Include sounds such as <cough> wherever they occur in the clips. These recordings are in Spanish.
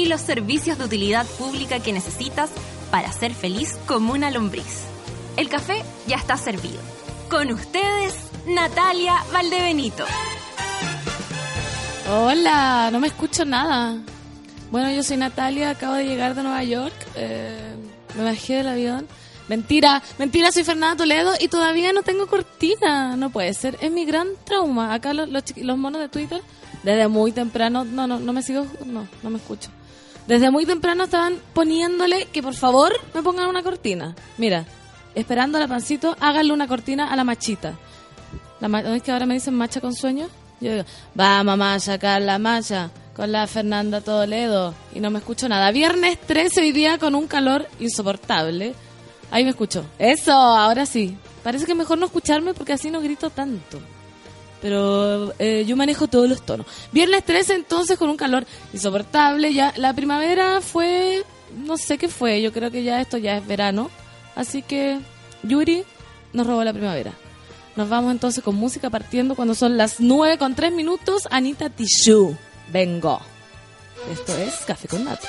y los servicios de utilidad pública que necesitas para ser feliz como una lombriz. El café ya está servido. Con ustedes, Natalia Valdebenito. Hola, no me escucho nada. Bueno, yo soy Natalia, acabo de llegar de Nueva York. Eh, me bajé del avión. Mentira, mentira, soy Fernanda Toledo y todavía no tengo cortina. No puede ser, es mi gran trauma. Acá los, los, los monos de Twitter, desde muy temprano, no, no, no me sigo, no, no me escucho. Desde muy temprano estaban poniéndole que por favor me pongan una cortina. Mira, esperando a la pancito, háganle una cortina a la machita. La ma ¿Es que ahora me dicen macha con sueño? Yo digo, vamos acá la macha, con la Fernanda Toledo. Y no me escucho nada. Viernes 13 hoy día con un calor insoportable. Ahí me escucho. Eso, ahora sí. Parece que mejor no escucharme porque así no grito tanto pero eh, yo manejo todos los tonos. Viernes 13 entonces con un calor insoportable, ya la primavera fue, no sé qué fue, yo creo que ya esto ya es verano, así que Yuri nos robó la primavera. Nos vamos entonces con música partiendo cuando son las 9 con 3 minutos, Anita Tishu, vengo. Esto es Café con Nata.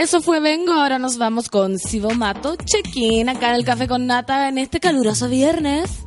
Eso fue Vengo, ahora nos vamos con Sibo Mato, check-in acá en el Café con Nata en este caluroso viernes.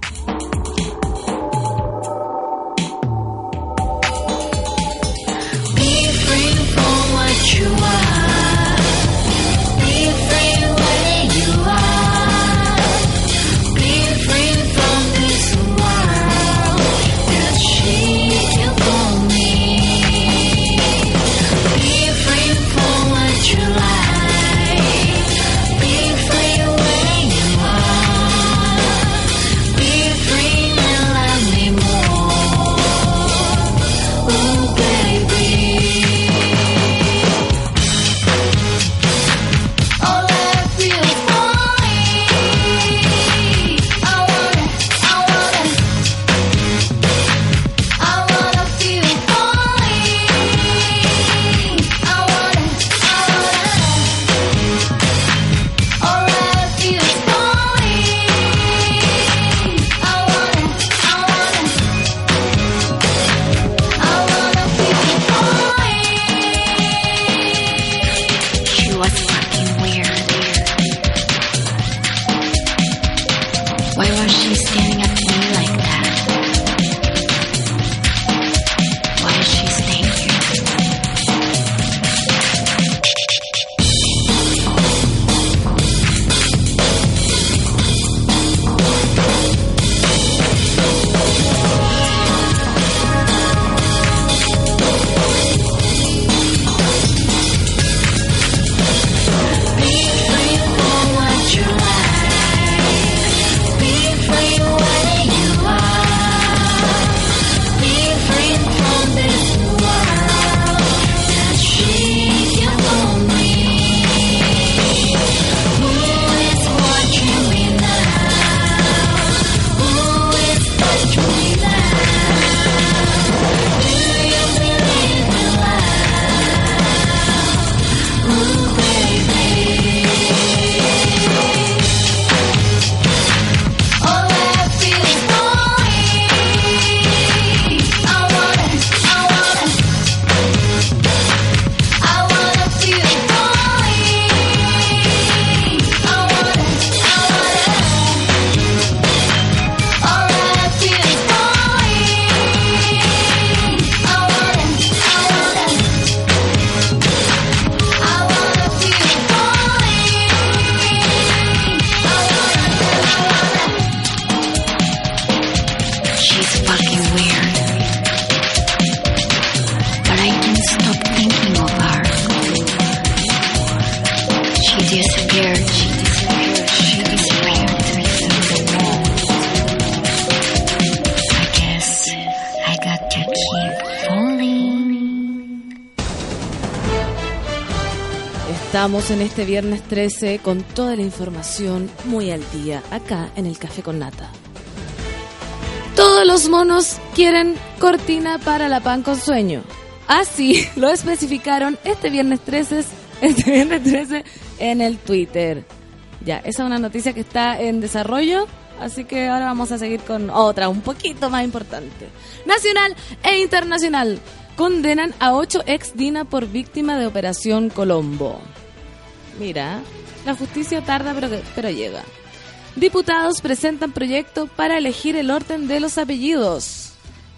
Este viernes 13 con toda la información muy al día, acá en el Café con Nata. Todos los monos quieren cortina para la pan con sueño. Así <laughs> lo especificaron este viernes 13, este viernes 13 en el Twitter. Ya, esa es una noticia que está en desarrollo, así que ahora vamos a seguir con otra, un poquito más importante. Nacional e internacional condenan a ocho ex Dina por víctima de Operación Colombo. Mira, la justicia tarda pero, pero llega. Diputados presentan proyecto para elegir el orden de los apellidos.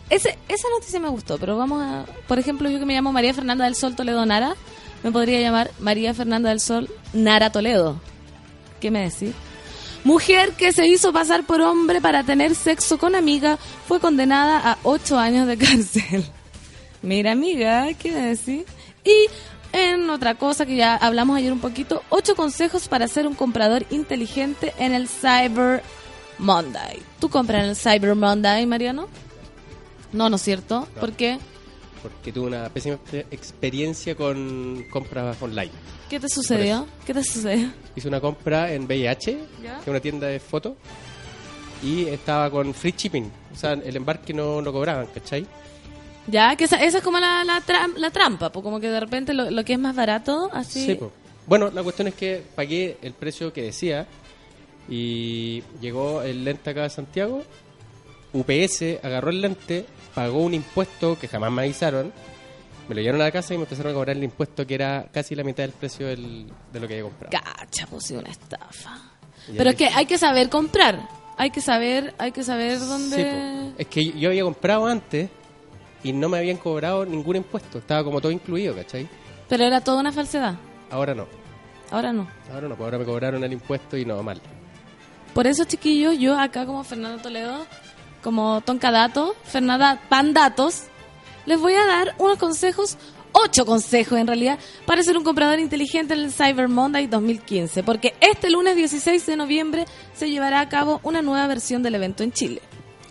Esa noticia me gustó, pero vamos a... Por ejemplo, yo que me llamo María Fernanda del Sol Toledo Nara, me podría llamar María Fernanda del Sol Nara Toledo. ¿Qué me decís? Mujer que se hizo pasar por hombre para tener sexo con amiga fue condenada a ocho años de <laughs> cárcel. Mira, amiga, ¿qué me decís? Y en otra cosa que ya hablamos ayer un poquito, ocho consejos para ser un comprador inteligente en el Cyber Monday. ¿Tú compras en el Cyber Monday, Mariano? No, ¿no es cierto? No. ¿Por qué? Porque tuve una pésima exper- experiencia con compras online. ¿Qué te sucedió? ¿Qué te sucedió? Hice una compra en VIH, que es una tienda de fotos, y estaba con free shipping. O sea, el embarque no lo cobraban, ¿cachai? Ya, que esa, esa es como la, la, tram- la trampa, pues como que de repente lo, lo que es más barato, así... po. Bueno, la cuestión es que pagué el precio que decía y llegó el lente acá a Santiago. UPS agarró el lente, pagó un impuesto que jamás me avisaron. Me lo llevaron a la casa y me empezaron a cobrar el impuesto que era casi la mitad del precio del- de lo que había comprado. Cacha, pues sí, una estafa. Pero es que hay que saber comprar. Hay que saber, hay que saber dónde... Sí, po. es que yo había comprado antes y no me habían cobrado ningún impuesto. Estaba como todo incluido, ¿cachai? Pero era toda una falsedad. Ahora no. Ahora no. Ahora no, pues ahora me cobraron el impuesto y no, mal. Por eso, chiquillos, yo acá como Fernando Toledo, como Tonka Dato, Fernanda Pandatos, les voy a dar unos consejos, ocho consejos en realidad, para ser un comprador inteligente en el Cyber Monday 2015. Porque este lunes 16 de noviembre se llevará a cabo una nueva versión del evento en Chile.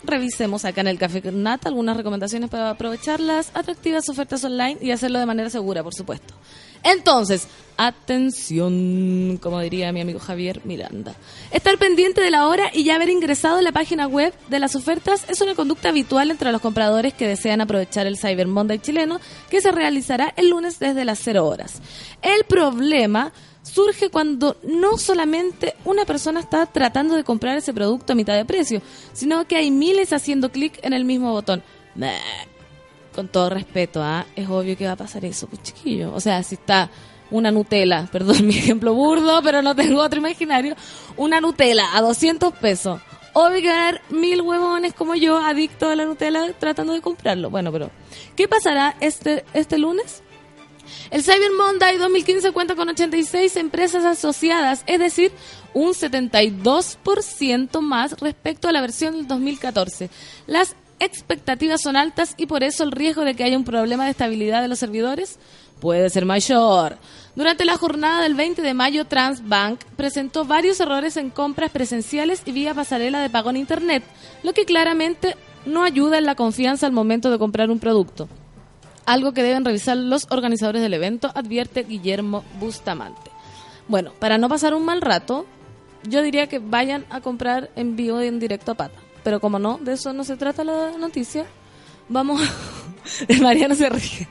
Revisemos acá en el Café Nata algunas recomendaciones para aprovechar las atractivas ofertas online y hacerlo de manera segura, por supuesto. Entonces, atención, como diría mi amigo Javier Miranda. Estar pendiente de la hora y ya haber ingresado en la página web de las ofertas es una conducta habitual entre los compradores que desean aprovechar el Cyber Monday chileno que se realizará el lunes desde las 0 horas. El problema surge cuando no solamente una persona está tratando de comprar ese producto a mitad de precio, sino que hay miles haciendo clic en el mismo botón. Con todo respeto, ¿ah? es obvio que va a pasar eso, pues chiquillo. O sea, si está una Nutella, <laughs> perdón mi ejemplo burdo, pero no tengo otro imaginario, una Nutella a 200 pesos obvio que van mil huevones como yo, adictos a la Nutella, tratando de comprarlo. Bueno, pero, ¿qué pasará este, este lunes? El Cyber Monday 2015 cuenta con 86 empresas asociadas, es decir, un 72% más respecto a la versión del 2014. Las expectativas son altas y por eso el riesgo de que haya un problema de estabilidad de los servidores puede ser mayor. Durante la jornada del 20 de mayo, Transbank presentó varios errores en compras presenciales y vía pasarela de pago en Internet, lo que claramente no ayuda en la confianza al momento de comprar un producto. Algo que deben revisar los organizadores del evento, advierte Guillermo Bustamante. Bueno, para no pasar un mal rato, yo diría que vayan a comprar en vivo y en directo a pata. Pero como no, de eso no se trata la noticia, vamos... <laughs> Mariano se ríe.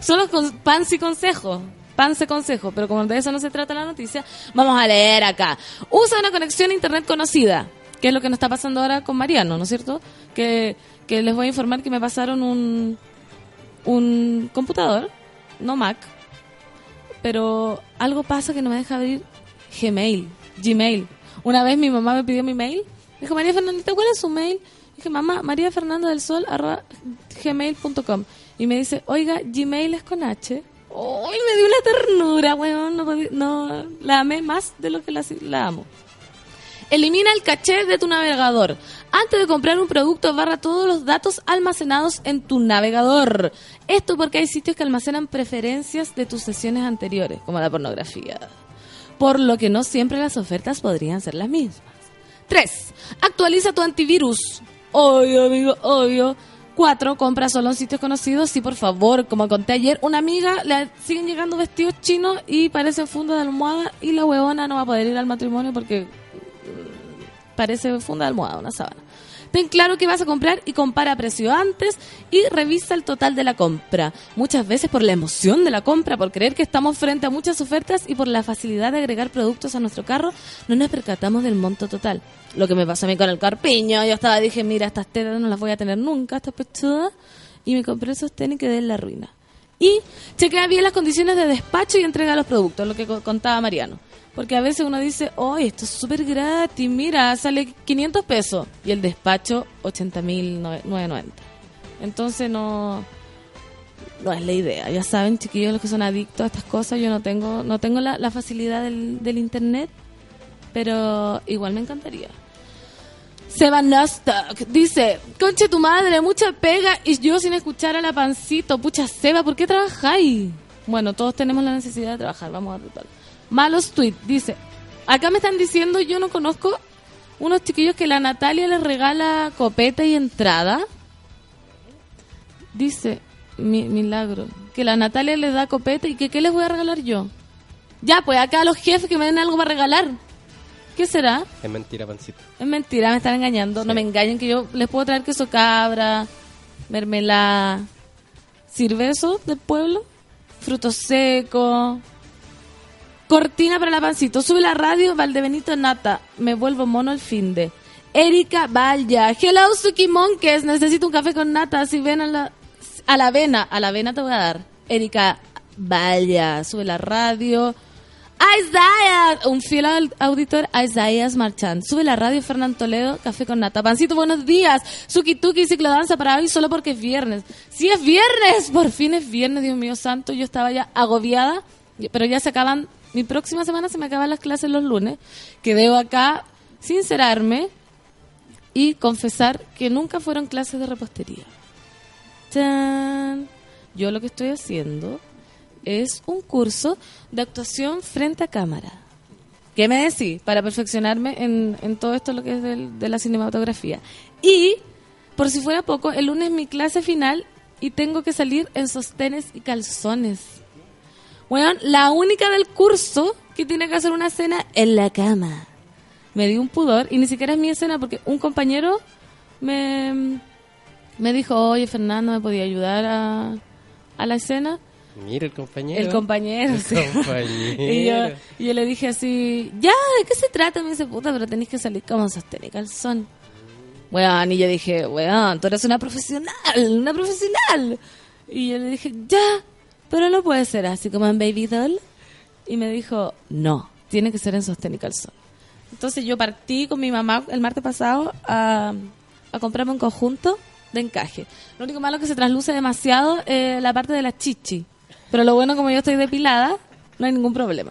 Solo con pan y consejo. Pan y consejo. Pero como de eso no se trata la noticia, vamos a leer acá. Usa una conexión a internet conocida. Que es lo que nos está pasando ahora con Mariano, ¿no es cierto? Que, que les voy a informar que me pasaron un, un computador, no Mac, pero algo pasa que no me deja abrir Gmail, Gmail. Una vez mi mamá me pidió mi mail, dijo, María Fernandita, ¿cuál es su mail? Dije, mamá, María Fernanda del Sol, arroba gmail.com. Y me dice, oiga, Gmail es con H. ¡Uy, me dio una ternura, weón! No, no, la amé más de lo que la, la amo. Elimina el caché de tu navegador. Antes de comprar un producto, barra todos los datos almacenados en tu navegador. Esto porque hay sitios que almacenan preferencias de tus sesiones anteriores, como la pornografía. Por lo que no siempre las ofertas podrían ser las mismas. 3. Actualiza tu antivirus. Obvio, amigo, obvio. 4. Compra solo en sitios conocidos. Sí, por favor, como conté ayer, una amiga le siguen llegando vestidos chinos y parecen funda de almohada y la huevona no va a poder ir al matrimonio porque parece funda de almohada, una sábana. Ten claro que vas a comprar y compara precio antes y revisa el total de la compra. Muchas veces por la emoción de la compra, por creer que estamos frente a muchas ofertas y por la facilidad de agregar productos a nuestro carro, no nos percatamos del monto total. Lo que me pasó a mí con el carpiño, yo estaba, dije, mira, estas tetas no las voy a tener nunca, estas pechudas, y me compré esos tenis que en la ruina. Y chequea bien las condiciones de despacho y entrega los productos, lo que co- contaba Mariano. Porque a veces uno dice, oh, esto es súper gratis, mira, sale 500 pesos. Y el despacho, 80.990. Entonces no, no es la idea. Ya saben, chiquillos, los que son adictos a estas cosas, yo no tengo, no tengo la, facilidad del internet, pero igual me encantaría. Seba Nostock dice, conche tu madre, mucha pega y yo sin escuchar a la pancito. Pucha, Seba, ¿por qué trabajáis? Bueno, todos tenemos la necesidad de trabajar, vamos a tratar. Malos tweet, dice, acá me están diciendo, yo no conozco unos chiquillos que la Natalia les regala copeta y entrada. Dice, mi, milagro, que la Natalia les da copeta y que qué les voy a regalar yo. Ya, pues acá a los jefes que me den algo para regalar. ¿Qué será? Es mentira, pancito. Es mentira, me están engañando. No me engañen que yo les puedo traer queso cabra, mermelada. ¿Sirve eso del pueblo? Frutos secos. Cortina para la pancito. Sube la radio, Valdebenito Nata. Me vuelvo mono el fin de. Erika Valla. Hello, Suki Monkeys. Necesito un café con nata. Si ven a la, a la avena. A la avena te voy a dar. Erika Valla. Sube la radio. Isaiah, un fiel auditor, Isaiah Marchand. Sube la radio Fernán Toledo, café con nata. Pancito, buenos días. Suki Tuki, ciclodanza para hoy solo porque es viernes. Sí, es viernes, por fin es viernes, Dios mío santo. Yo estaba ya agobiada, pero ya se acaban, mi próxima semana se me acaban las clases los lunes, que debo acá sincerarme y confesar que nunca fueron clases de repostería. ¡Chan! Yo lo que estoy haciendo es un curso de actuación frente a cámara. ¿Qué me decís? Para perfeccionarme en, en todo esto lo que es del- de la cinematografía. Y, por si fuera poco, el lunes es mi clase final y tengo que salir en sostenes y calzones. Bueno, la única del curso que tiene que hacer una escena en la cama. Me dio un pudor y ni siquiera es mi escena porque un compañero me, me dijo, oye Fernando, ¿me podía ayudar a, a la escena? Mira el compañero. El compañero, El sí. compañero. Y yo, y yo le dije así, ya, ¿de qué se trata? Me dice, puta, pero tenés que salir como sostén y calzón. Weón, y yo dije, weón, tú eres una profesional, una profesional. Y yo le dije, ya, pero no puede ser así como en Baby Doll. Y me dijo, no, tiene que ser en sostén y calzón. Entonces yo partí con mi mamá el martes pasado a, a comprarme un conjunto de encaje. Lo único malo es que se trasluce demasiado eh, la parte de la chichi. Pero lo bueno, como yo estoy depilada, no hay ningún problema.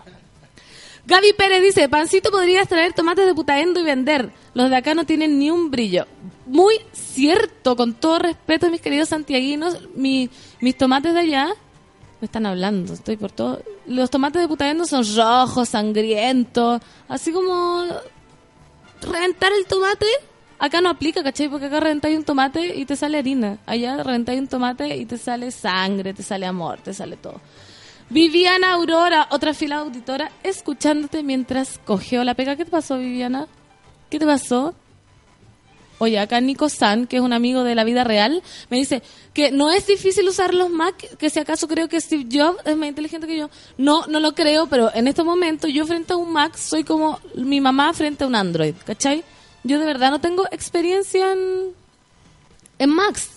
Gaby Pérez dice, Pancito podrías traer tomates de putaendo y vender. Los de acá no tienen ni un brillo. Muy cierto, con todo respeto, mis queridos santiaguinos, mi- mis tomates de allá me están hablando, estoy por todo. Los tomates de putaendo son rojos, sangrientos, así como reventar el tomate. Acá no aplica, ¿cachai? Porque acá reventáis un tomate y te sale harina. Allá reventáis un tomate y te sale sangre, te sale amor, te sale todo. Viviana Aurora, otra fila auditora, escuchándote mientras cogió la pega. ¿Qué te pasó, Viviana? ¿Qué te pasó? Oye, acá Nico San, que es un amigo de la vida real, me dice que no es difícil usar los Mac, que si acaso creo que Steve Jobs es más inteligente que yo. No, no lo creo, pero en este momento yo frente a un Mac soy como mi mamá frente a un Android, ¿cachai? Yo de verdad no tengo experiencia en, Macs.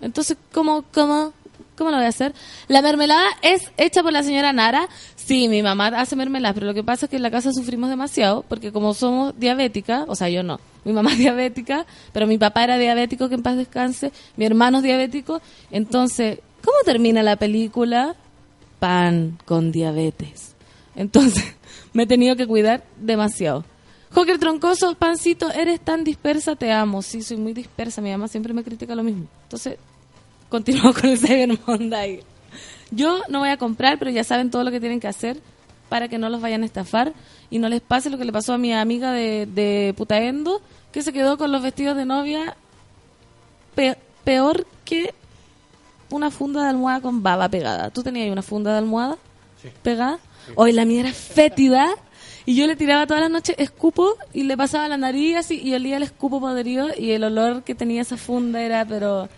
Entonces, ¿cómo, cómo, cómo lo voy a hacer? La mermelada es hecha por la señora Nara. Sí, mi mamá hace mermelada, pero lo que pasa es que en la casa sufrimos demasiado, porque como somos diabéticas, o sea, yo no, mi mamá es diabética, pero mi papá era diabético, que en paz descanse, mi hermano es diabético, entonces, ¿cómo termina la película? Pan con diabetes. Entonces, <laughs> me he tenido que cuidar demasiado. Joker Troncoso, pancito, eres tan dispersa, te amo. Sí, soy muy dispersa, mi mamá siempre me critica lo mismo. Entonces, continuamos con el Cyber Monday. Yo no voy a comprar, pero ya saben todo lo que tienen que hacer para que no los vayan a estafar y no les pase lo que le pasó a mi amiga de, de Putaendo, que se quedó con los vestidos de novia pe- peor que una funda de almohada con baba pegada. ¿Tú tenías una funda de almohada pegada? Hoy la mía era fétida y yo le tiraba todas las noches escupo y le pasaba la nariz así y olía el escupo podrido y el olor que tenía esa funda era pero...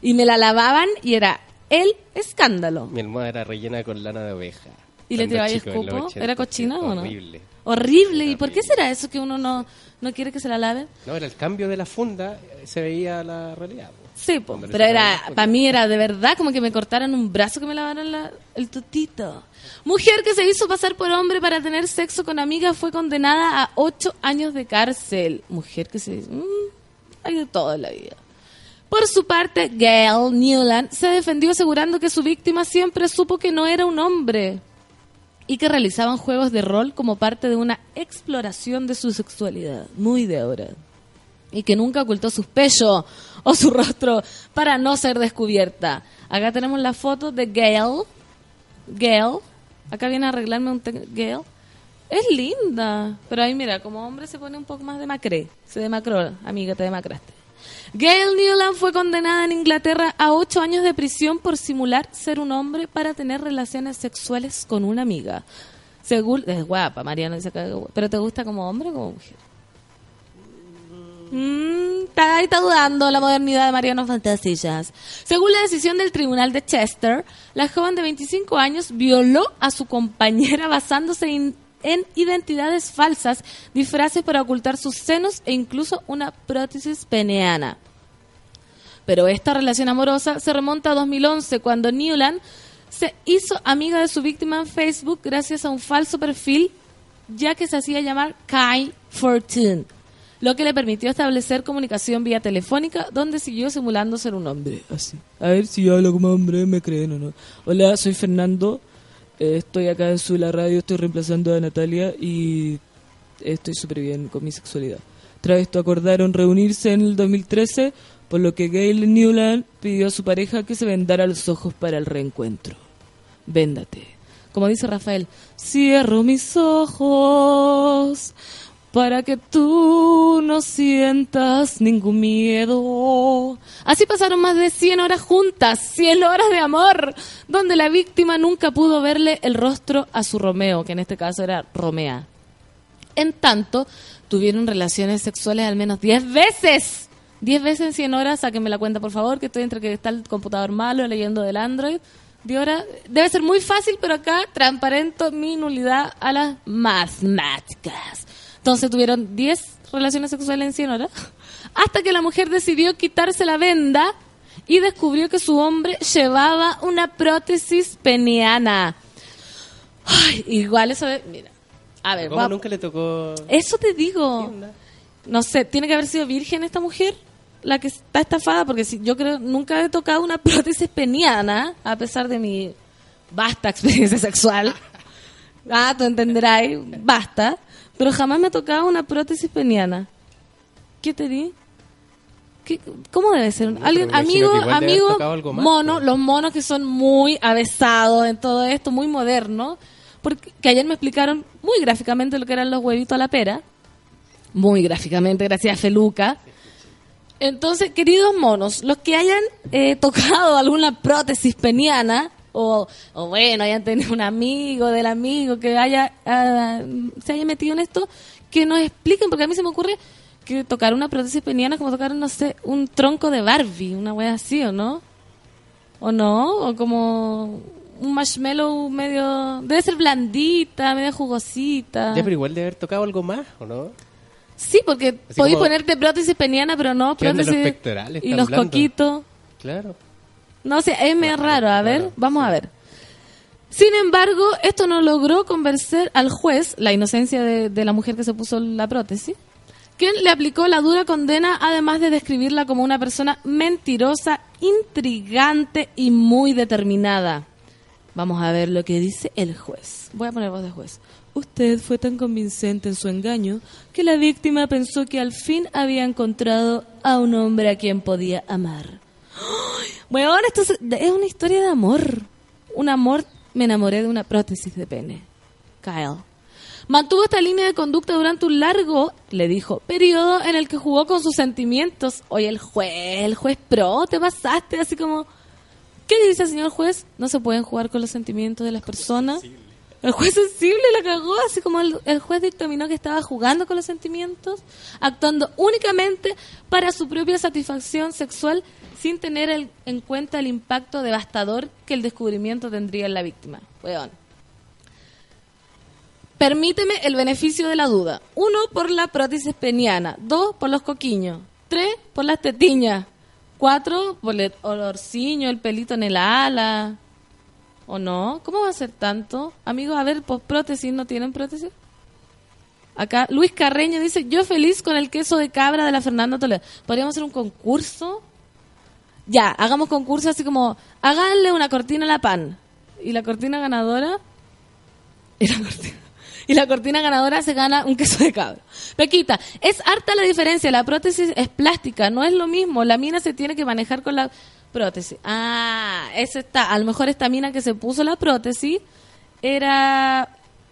Y me la lavaban y era el escándalo. Mi almohada era rellena con lana de oveja. ¿Y le tiraba chico, los escupo? 80, ¿Era cochina o no? Horrible. Horrible. ¿Y por qué será eso que uno no, no quiere que se la laven? No, era el cambio de la funda, eh, se veía la realidad. po. Sí, po, pero era, para mí era de verdad como que me cortaran un brazo que me lavaran la- el tutito. Mujer que se hizo pasar por hombre para tener sexo con amiga fue condenada a ocho años de cárcel. Mujer que se... mm, hay de todo en la vida. Por su parte, Gail Newland se defendió asegurando que su víctima siempre supo que no era un hombre y que realizaban juegos de rol como parte de una exploración de su sexualidad. Muy de ahora y que nunca ocultó sus pechos o su rostro para no ser descubierta. Acá tenemos la foto de Gail. Gail. Acá viene a arreglarme un... Gail. Es linda. Pero ahí mira, como hombre se pone un poco más de macré. Se demacró, amiga, te demacraste. Gail Newland fue condenada en Inglaterra a ocho años de prisión por simular ser un hombre para tener relaciones sexuales con una amiga. Según, es guapa, Mariana dice que pero ¿te gusta como hombre o como mujer? Mm, está, está dudando la modernidad de Mariano Fantasillas. Según la decisión del tribunal de Chester, la joven de 25 años violó a su compañera basándose in- en identidades falsas, disfraces para ocultar sus senos e incluso una prótesis peneana. Pero esta relación amorosa se remonta a 2011, cuando Newland se hizo amiga de su víctima en Facebook gracias a un falso perfil, ya que se hacía llamar Kai Fortune, lo que le permitió establecer comunicación vía telefónica, donde siguió simulando ser un hombre. Así. A ver si yo hablo como hombre, me creen o no. Hola, soy Fernando. eh, estoy acá en su la radio, estoy reemplazando a Natalia y estoy súper bien con mi sexualidad. Tras esto acordaron reunirse en el 2013, por lo que Gail Newland pidió a su pareja que se vendara los ojos para el reencuentro. Véndate. Como dice Rafael, cierro mis ojos para que tú no sientas ningún miedo. Así pasaron más de 100 horas juntas, 100 horas de amor, donde la víctima nunca pudo verle el rostro a su Romeo, que en este caso era Romea. En tanto, tuvieron relaciones sexuales al menos 10 veces. 10 veces en 100 horas, sáquenme la cuenta por favor, que estoy entre que está el computador malo leyendo del Android. De hora, debe ser muy fácil, pero acá transparento mi nulidad a las matemáticas. Entonces tuvieron 10 relaciones sexuales en 100 horas, hasta que la mujer decidió quitarse la venda y descubrió que su hombre llevaba una prótesis peneana. Ay, igual eso de, mira, A ver, ¿Cómo nunca le tocó? Eso te digo. No sé, tiene que haber sido virgen esta mujer, la que está estafada, porque si yo creo nunca he tocado una <laughs> prótesis peniana, a pesar de mi vasta experiencia sexual. <laughs> Ah, tú entenderás, basta. Pero jamás me ha tocado una prótesis peniana. ¿Qué te di? ¿Qué- ¿Cómo debe ser? Alguien, amigo, amigo, tocado algo más, mono, pues. los monos que son muy avesados en todo esto, muy modernos. Porque que ayer me explicaron muy gráficamente lo que eran los huevitos a la pera. Muy gráficamente, gracias a Feluca. Entonces, queridos monos, los que hayan eh, tocado alguna prótesis peniana, o, o bueno, hayan tenido un amigo del amigo que haya ah, se haya metido en esto, que nos expliquen, porque a mí se me ocurre que tocar una prótesis peniana es como tocar, no sé, un tronco de Barbie, una wea así, ¿o no? ¿O no? O como un marshmallow medio... Debe ser blandita, medio jugosita. Ya, pero igual debe haber tocado algo más, ¿o no? Sí, porque podéis como- ponerte prótesis peniana, pero no de prótesis... los pectorales, y los coquitos. Claro. No sé, es medio raro. A ver, claro, vamos a ver. Sin embargo, esto no logró convencer al juez, la inocencia de, de la mujer que se puso la prótesis, quien le aplicó la dura condena, además de describirla como una persona mentirosa, intrigante y muy determinada. Vamos a ver lo que dice el juez. Voy a poner voz de juez. Usted fue tan convincente en su engaño que la víctima pensó que al fin había encontrado a un hombre a quien podía amar. <gasps> Bueno, esto es, una historia de amor. Un amor, me enamoré de una prótesis de pene. Kyle. Mantuvo esta línea de conducta durante un largo, le dijo, periodo en el que jugó con sus sentimientos. Oye, el juez, el juez pro, te pasaste así como... ¿Qué le dice, señor juez? No se pueden jugar con los sentimientos de las personas. El juez sensible la cagó, así como el, el juez dictaminó que estaba jugando con los sentimientos, actuando únicamente para su propia satisfacción sexual, sin tener en cuenta el impacto devastador que el descubrimiento tendría en la víctima. Weón. Permíteme el beneficio de la duda. Uno, por la prótesis peniana. Dos, por los coquiños. Tres, por las tetiñas. Cuatro, por el olorciño, el pelito en el ala. ¿O no? ¿Cómo va a ser tanto? Amigos, a ver, pues prótesis, ¿no tienen prótesis? Acá, Luis Carreño dice, yo feliz con el queso de cabra de la Fernanda Toledo. ¿Podríamos hacer un concurso? Ya, hagamos concurso así como, háganle una cortina a la pan. Y la cortina ganadora... Y la cortina, y la cortina ganadora se gana un queso de cabra. Pequita, es harta la diferencia. La prótesis es plástica, no es lo mismo. La mina se tiene que manejar con la prótesis. Ah, esa está. A lo mejor esta mina que se puso la prótesis era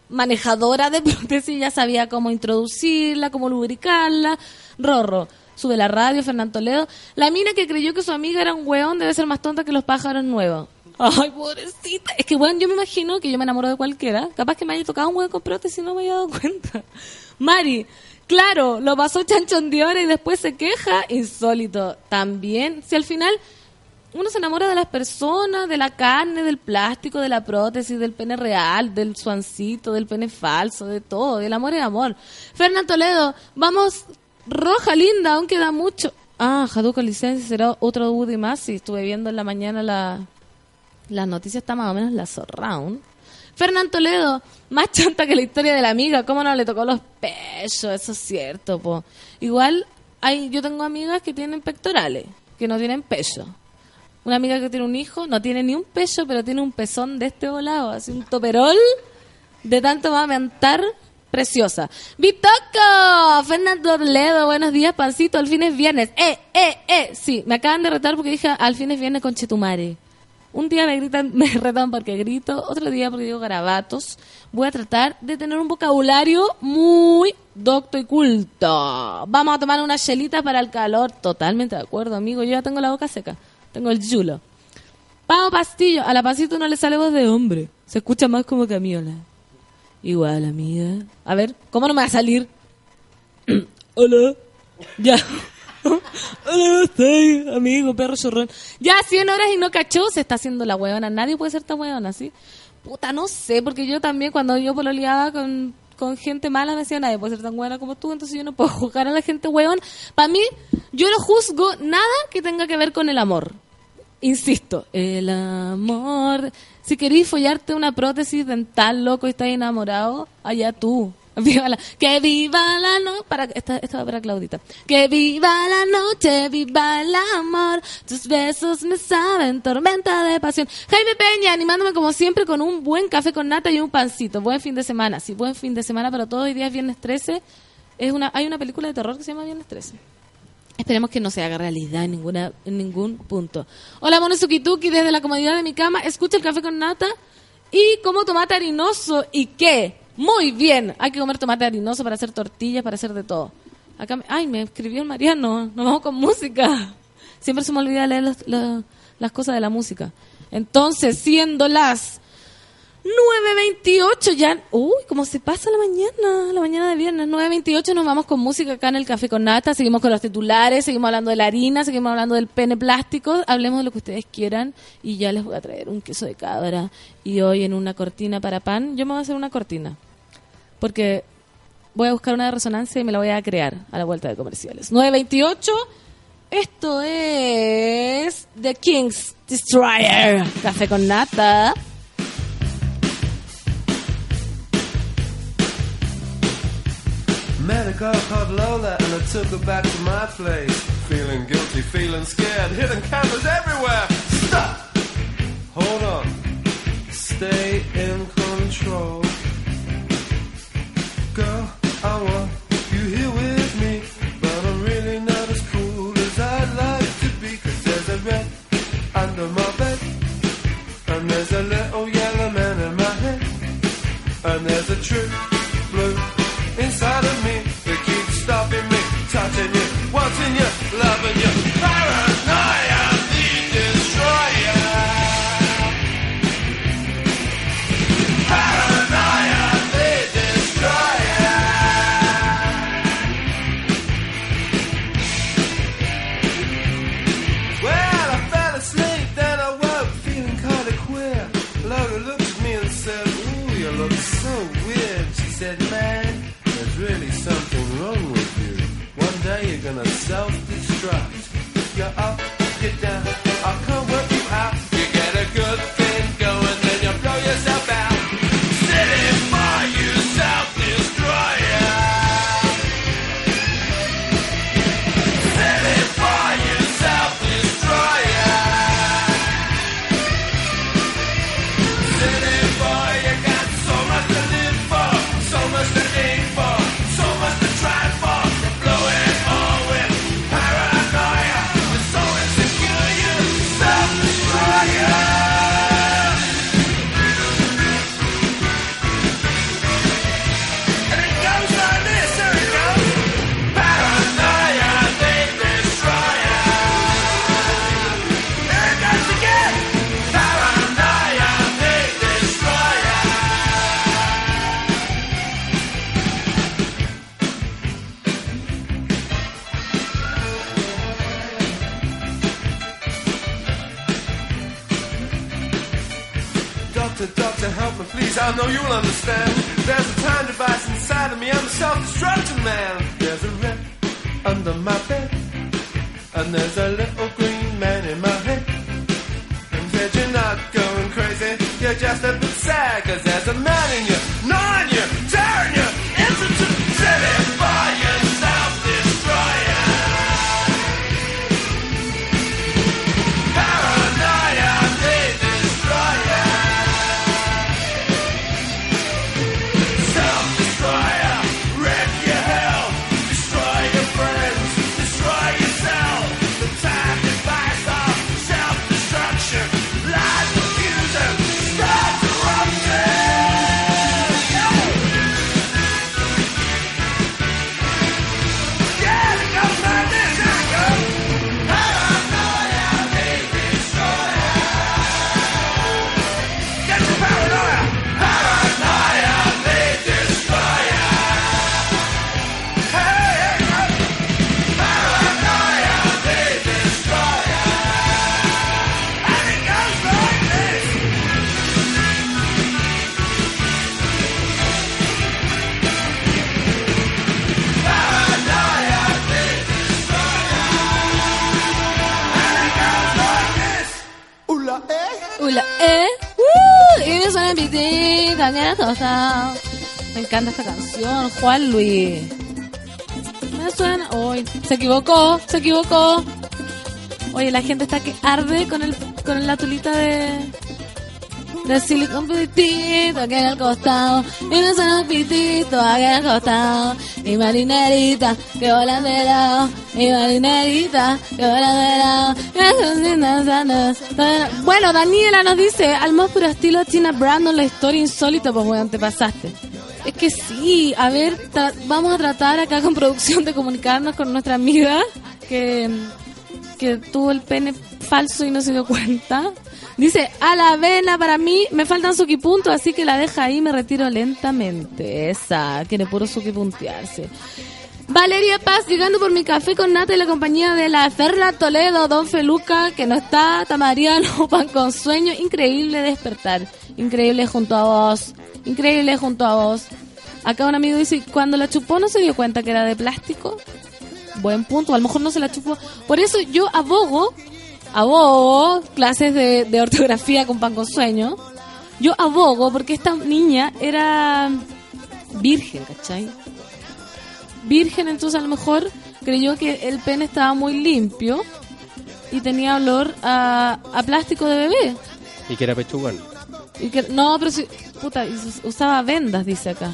manejadora de <laughs> prótesis, ya sabía cómo introducirla, cómo lubricarla. Rorro, sube la radio, Fernando Toledo. La mina que creyó que su amiga era un weón debe ser más tonta que los pájaros nuevos. Ay, pobrecita. Es que, bueno, yo me imagino que yo me enamoro de cualquiera. Capaz que me haya tocado un huevo con prótesis y no me haya dado cuenta. Mari, claro, lo pasó chanchón de hora y después se queja. Insólito. También, si al final uno se enamora de las personas, de la carne, del plástico, de la prótesis, del pene real, del suancito, del pene falso, de todo. El amor es amor. Fernán Toledo, vamos, roja linda, aún queda mucho. Ah, Jaduco licencia será otro Woody más. Sí, estuve viendo en la mañana la, las noticias, está más o menos la surround. Fernán Toledo, más <laughs> chanta que la historia de la amiga, ¿cómo no le tocó los pechos? Eso es cierto, po. Igual, hay, yo tengo amigas que tienen pectorales, que no tienen pecho. Una amiga que tiene un hijo, no tiene ni un pecho, pero tiene un pezón de este volado, así un toperol de tanto mamantar, preciosa. ¡Bitoco! Fernando Toledo, buenos días, pancito, al fin es viernes. ¡Eh, eh, eh! Sí, me acaban de retar porque dije al fin es viernes con Chetumare. Un día me gritan, <laughs> me retan porque grito, otro día porque digo garabatos. Voy a tratar de tener un vocabulario muy docto y culto. Vamos a tomar unas chelitas para el calor. Totalmente de acuerdo, amigo. Yo ya tengo la boca seca. Tengo el yulo. Pau Pastillo, a la pasito no le sale voz de hombre. Se escucha más como camiola. Igual, amiga. A ver, ¿cómo no me va a salir? <clears throat> Hola. Ya. <laughs> Hola, estoy, amigo, perro chorrón. Ya, 100 horas y no cachó, se está haciendo la huevona. Nadie puede ser tan huevona, ¿sí? Puta, no sé, porque yo también cuando yo pololeaba con, con gente mala me decía, nadie puede ser tan buena como tú, entonces yo no puedo <laughs> juzgar a la gente huevón. Para mí, yo no juzgo nada que tenga que ver con el amor. Insisto, el amor. Si querís follarte una prótesis dental, loco, y estás enamorado, allá tú. <laughs> Viva la, que viva la noche. Para, esta, esta va para Claudita. Que viva la noche, viva el amor. Tus besos me saben tormenta de pasión. Jaime Peña, animándome como siempre con un buen café con nata y un pancito. Buen fin de semana. Sí, buen fin de semana para todos. Hoy día es viernes 13. Es una, hay una película de terror que se llama Viernes 13. Esperemos que no se haga realidad en, ninguna, en ningún punto. Hola, mono Sukituki, desde la comodidad de mi cama. Escucha el café con nata y como tomate harinoso. ¿Y qué? Muy bien. Hay que comer tomate harinoso para hacer tortillas, para hacer de todo. Acá me- ay, me escribió el Mariano. Nos vamos con música. Siempre se me olvida leer los- las cosas de la música. Entonces, siendo las 9.28 ya. Uy, cómo se pasa la mañana, la mañana de viernes. 9.28 nos vamos con música acá en el Café con Nata. Seguimos con los titulares, seguimos hablando de la harina, seguimos hablando del pene plástico. Hablemos de lo que ustedes quieran y ya les voy a traer un queso de cabra. Y hoy en una cortina para pan, yo me voy a hacer una cortina. Porque voy a buscar una resonancia y me la voy a crear a la vuelta de comerciales. 9.28. Esto es The King's Destroyer. Café con Nata. Met a girl called Lola and I took her back to my place. Feeling guilty, feeling scared, hidden cameras everywhere. Stop! Hold on. Stay in control. Girl, I want you here with me. But I'm really not as cool as I'd like to be. Cause there's a red under my bed. And there's a little yellow man in my head. And there's a true loving you. Self-destruct. If you're up, you're down, Y me encanta esta canción, Juan Luis. Me suena. Uy, se equivocó, se equivocó. Oye, la gente está que arde con el con la tulita de de silicón pitito aquí en el costado y no son pitito aquí en el costado y marinerita que volan de lado y marinerita que volan de lado bueno Daniela nos dice al más puro estilo Tina Brandon la historia insólita pues weón te pasaste es que sí, a ver, vamos a tratar acá con producción de comunicarnos con nuestra amiga que, que tuvo el pene falso y no se dio cuenta. Dice, a la vena para mí me faltan suquipuntos, así que la deja ahí me retiro lentamente. Esa, quiere puro suquipuntearse. Valeria Paz, llegando por mi café con nata y la compañía de la Ferla Toledo, Don Feluca, que no está, Tamariano, <laughs> pan con sueño. Increíble despertar. Increíble junto a vos. Increíble junto a vos. Acá un amigo dice, cuando la chupó no se dio cuenta que era de plástico. Buen punto, a lo mejor no se la chupó. Por eso yo abogo, abogo, clases de, de ortografía con pan con sueño. Yo abogo porque esta niña era virgen, ¿cachai? Virgen, entonces a lo mejor creyó que el pene estaba muy limpio y tenía olor a, a plástico de bebé. Y que era pechugón. Y que, no, pero si, puta, usaba vendas, dice acá.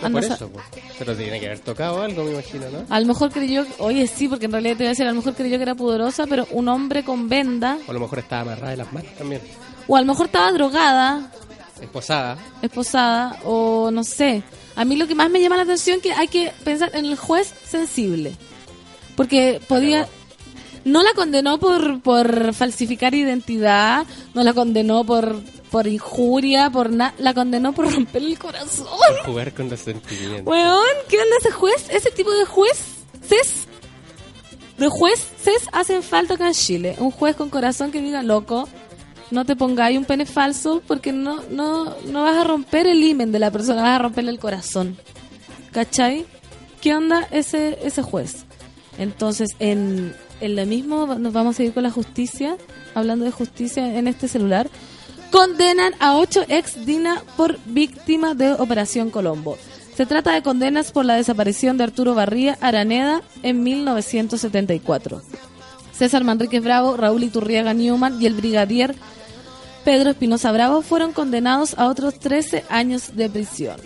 No Ah, no por eso, pues. Pero tiene que haber tocado algo, me imagino, ¿no? A lo mejor creyó, oye, sí, porque en realidad te voy a decir, a lo mejor creyó que era pudorosa, pero un hombre con venda, O a lo mejor estaba amarrada de las manos también. o a lo mejor estaba drogada, Esposada. esposada, o no sé. A mí lo que más me llama la atención es que hay que pensar en el juez sensible. Porque podía... No la condenó por, por falsificar identidad, no la condenó por, por injuria, por nada, la condenó por romper el corazón. Por jugar con los sentimientos. Weón, ¿qué onda ese juez? Ese tipo de juez, CES, de juez, CES hacen falta acá en Chile. Un juez con corazón que diga, loco, no te pongáis un pene falso porque no, no, no vas a romper el himen de la persona, vas a romperle el corazón. ¿Cachai? ¿Qué onda ese, ese juez? Entonces, en, en lo mismo nos vamos a seguir con la justicia, hablando de justicia en este celular. Condenan a ocho ex Dina por víctima de Operación Colombo. Se trata de condenas por la desaparición de Arturo Barría Araneda en 1974. César Manríquez Bravo, Raúl Iturriaga Newman y el brigadier Pedro Espinosa Bravo fueron condenados a otros 13 años de prisión.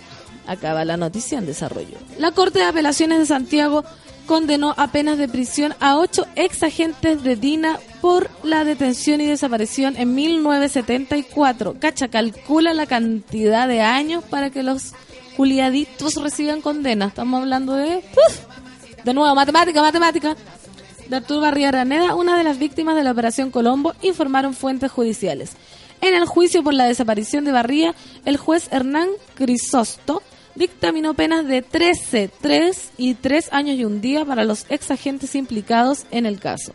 Acaba la noticia en desarrollo. La Corte de Apelaciones de Santiago condenó a penas de prisión a ocho ex agentes de DINA por la detención y desaparición en 1974. Cacha, calcula la cantidad de años para que los juliaditos reciban condena. Estamos hablando de... ¡puf! De nuevo, matemática, matemática. De Arturo Barría Araneda, una de las víctimas de la Operación Colombo, informaron fuentes judiciales. En el juicio por la desaparición de Barría, el juez Hernán Crisosto dictaminó penas de 13, 3 y 3 años y un día para los ex agentes implicados en el caso.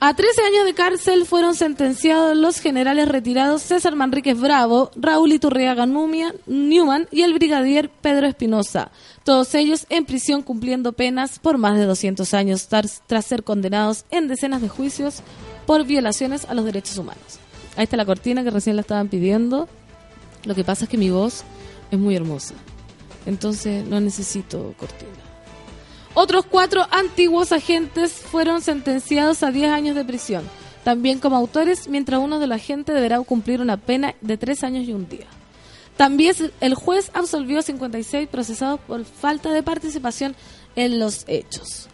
A 13 años de cárcel fueron sentenciados los generales retirados César Manríquez Bravo, Raúl Iturriaga Numia- Newman y el brigadier Pedro Espinosa. Todos ellos en prisión cumpliendo penas por más de 200 años tras, tras ser condenados en decenas de juicios por violaciones a los derechos humanos. Ahí está la cortina que recién la estaban pidiendo. Lo que pasa es que mi voz es muy hermosa. Entonces no necesito cortina. Otros cuatro antiguos agentes fueron sentenciados a 10 años de prisión, también como autores, mientras uno de los agentes deberá cumplir una pena de 3 años y un día. También el juez absolvió a 56 procesados por falta de participación en los hechos.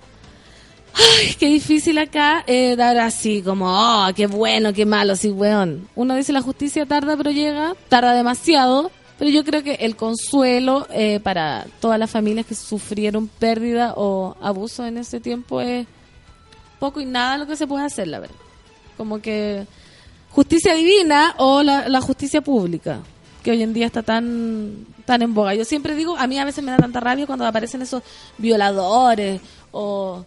Ay, qué difícil acá eh, dar así como, oh, qué bueno, qué malo, sí, weón. Uno dice la justicia tarda pero llega, tarda demasiado, pero yo creo que el consuelo eh, para todas las familias que sufrieron pérdida o abuso en ese tiempo es poco y nada lo que se puede hacer, la verdad. Como que justicia divina o la, justicia pública, que hoy en día está tan, tan en boga. Yo siempre digo, a mí a veces me da tanta rabia cuando aparecen esos violadores o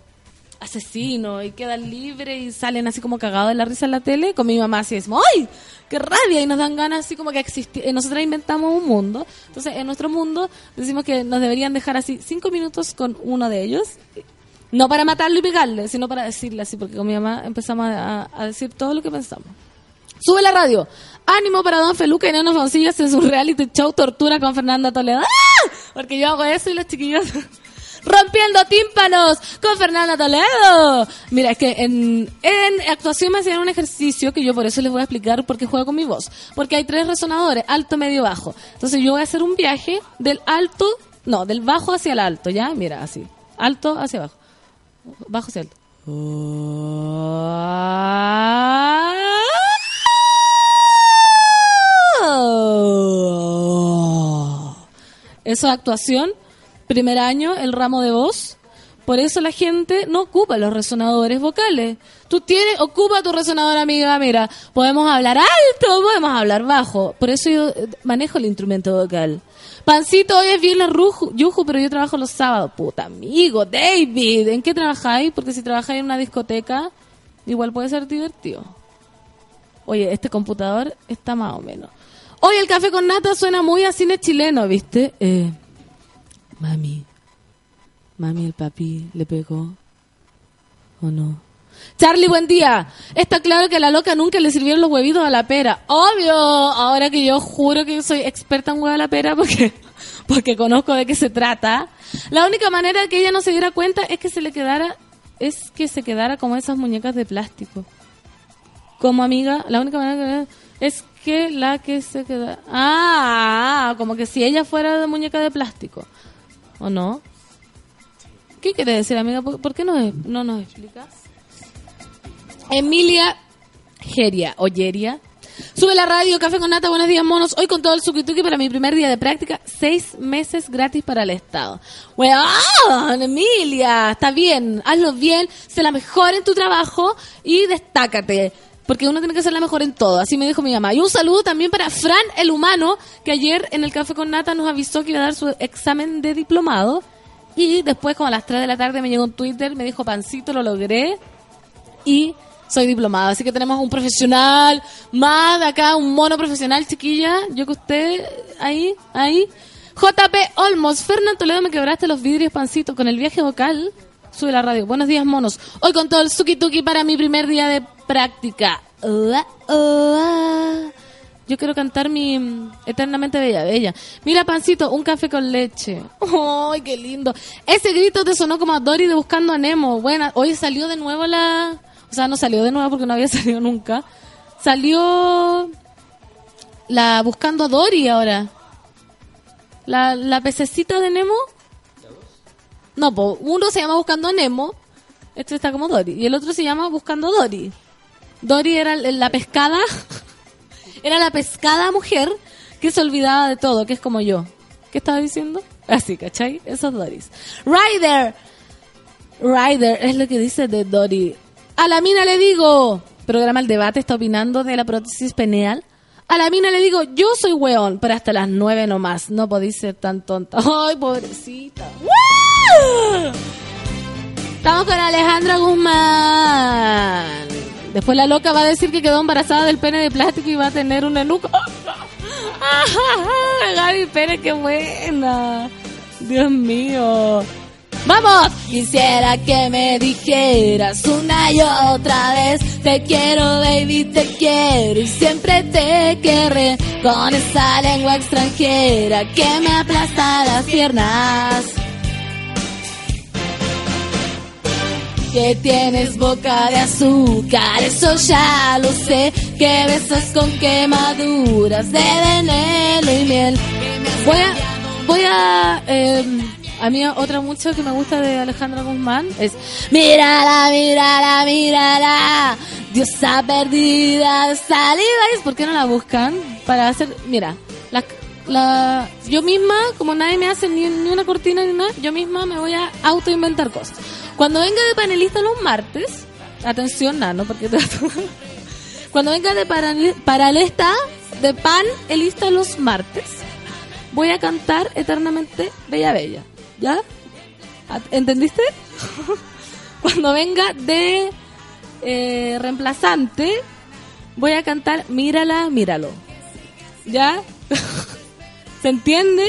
asesinos y quedan libres y salen así como cagados de la risa en la tele. Con mi mamá así decimos, ¡ay! ¡Qué rabia! Y nos dan ganas así como que existir. Nosotros inventamos un mundo. Entonces, en nuestro mundo decimos que nos deberían dejar así cinco minutos con uno de ellos. No para matarlo y pegarle, sino para decirle así, porque con mi mamá empezamos a, decir todo lo que pensamos. Sube la radio. Ánimo para Don Feluca y no nos consigas en su reality show Tortura con Fernanda Toledo. ¡Ah! Porque yo hago eso y los chiquillos rompiendo tímpanos con Fernanda Toledo. Mira, es que en, actuación me hacían un ejercicio que yo por eso les voy a explicar por qué juego con mi voz. Porque hay tres resonadores, alto, medio, bajo. Entonces yo voy a hacer un viaje del alto, no, del bajo hacia el alto, ¿ya? Mira, así. Alto hacia abajo. Bajo hacia alto. Eso es actuación. Primer año, el ramo de voz. Por eso la gente no ocupa los resonadores vocales. Tú tienes, ocupa tu resonador, amiga. Mira, podemos hablar alto, podemos hablar bajo. Por eso yo eh, manejo el instrumento vocal. Pancito, hoy es viernes yuju, pero yo trabajo los sábados. Puta amigo, David, ¿en qué trabajáis? Porque si trabajáis en una discoteca, igual puede ser divertido. Oye, este computador está más o menos. Hoy el café con nata suena muy a cine chileno, ¿viste? Eh, mami, mami, el papi le pegó. ¿O no? Charlie, buen día. Está claro que a la loca nunca le sirvieron los huevitos a la pera. Obvio, ahora que yo juro que soy experta en huevo a la pera porque, <laughs> porque conozco de qué se trata. La única manera que ella no se diera cuenta es que se le quedara, es que se quedara como esas muñecas de plástico. Como amiga, la única manera que es que la que se queda. Ah, como que si ella fuera de muñeca de plástico. ¿O no? ¿Qué quiere decir, amiga? ¿Por, qué no, no nos explicas? Emilia Geria, Oyeria. Sube la radio, café con nata, buenos días monos. Hoy con todo el suquituki para mi primer día de práctica, seis meses gratis para el Estado. Weón, Emilia, está bien, hazlo bien, sé la mejor en tu trabajo y destácate. Porque uno tiene que ser la mejor en todo, así me dijo mi mamá. Y un saludo también para Fran, el humano, que ayer en el café con nata nos avisó que iba a dar su examen de diplomado. Y después, como a las 3 de la tarde, me llegó un Twitter, me dijo, Pancito, lo logré. Y soy diplomada. Así que tenemos un profesional más de acá, un mono profesional, chiquilla. Yo que usted, ahí, ahí. JP Olmos, Fernando Toledo, me quebraste los vidrios, pancito, con el viaje vocal. Sube la radio. Buenos días, monos. Hoy con todo el suki tuki para mi primer día de práctica. Yo quiero cantar mi mm, Eternamente Bella Bella. Mira, pancito, un café con leche. <laughs> ¡Ay, qué lindo! Ese grito te sonó como a Dory de Buscando a Nemo. Buena, hoy salió de nuevo la... O sea, no salió de nuevo porque no había <laughs> salido nunca. Salió la Buscando a Dory ahora. La, la pececita de Nemo. No, po, uno se llama Buscando a Nemo. Este está como Dory. Y el otro se llama Buscando a Dory. Dory era la pescada. <laughs> era la pescada mujer que se olvidaba de todo, que es como yo. ¿Qué estaba diciendo? Así, ¿cachai? Esos Doris. Ryder. Ryder es lo que dice de Dory. A la mina le digo. Programa El Debate está opinando de la prótesis peneal. A la mina le digo, yo soy weón, pero hasta las nueve nomás. No podéis ser tan tonta. <laughs> Ay, pobrecita. ¡Woo! Estamos con Alejandra Guzmán. Después la loca va a decir que quedó embarazada del pene de plástico y va a tener un enuco. <laughs> Gaby Pérez, qué buena. Dios mío. ¡Vamos! Quisiera que me dijeras una y otra vez Te quiero, baby, te quiero y siempre te querré Con esa lengua extranjera que me aplasta las piernas que tienes boca de azúcar, eso ya lo sé, que besas con quemaduras de veneno y miel. Voy a, voy a, eh, a mí otra mucho que me gusta de Alejandra Guzmán es Mírala, mírala, mírala, diosa perdida de saliva. ¿Por qué no la buscan? Para hacer, mira, la, la, yo misma, como nadie me hace ni, ni una cortina ni nada, yo misma me voy a autoinventar cosas. Cuando venga de panelista los martes, atención, nano, porque te- cuando venga de panel- paralista, de panelista los martes, voy a cantar eternamente Bella Bella. ¿Ya? ¿At- ¿Entendiste? <laughs> cuando venga de eh, reemplazante, voy a cantar Mírala, míralo. ¿Ya? <laughs> ¿Se entiende?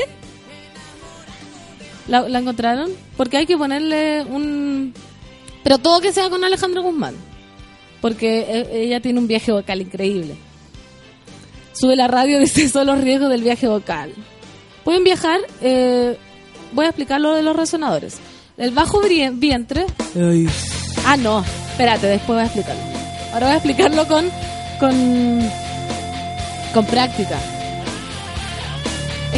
¿La, la encontraron? Porque hay que ponerle un... Pero todo que sea con Alejandro Guzmán. Porque e- ella tiene un viaje vocal increíble. Sube la radio, <laughs> dice, son los riesgos del viaje vocal. Pueden viajar, eh, voy a explicar lo de los resonadores. El bajo vientre... Ah, no, espérate, después voy a explicarlo. Ahora voy a explicarlo con, con, con práctica.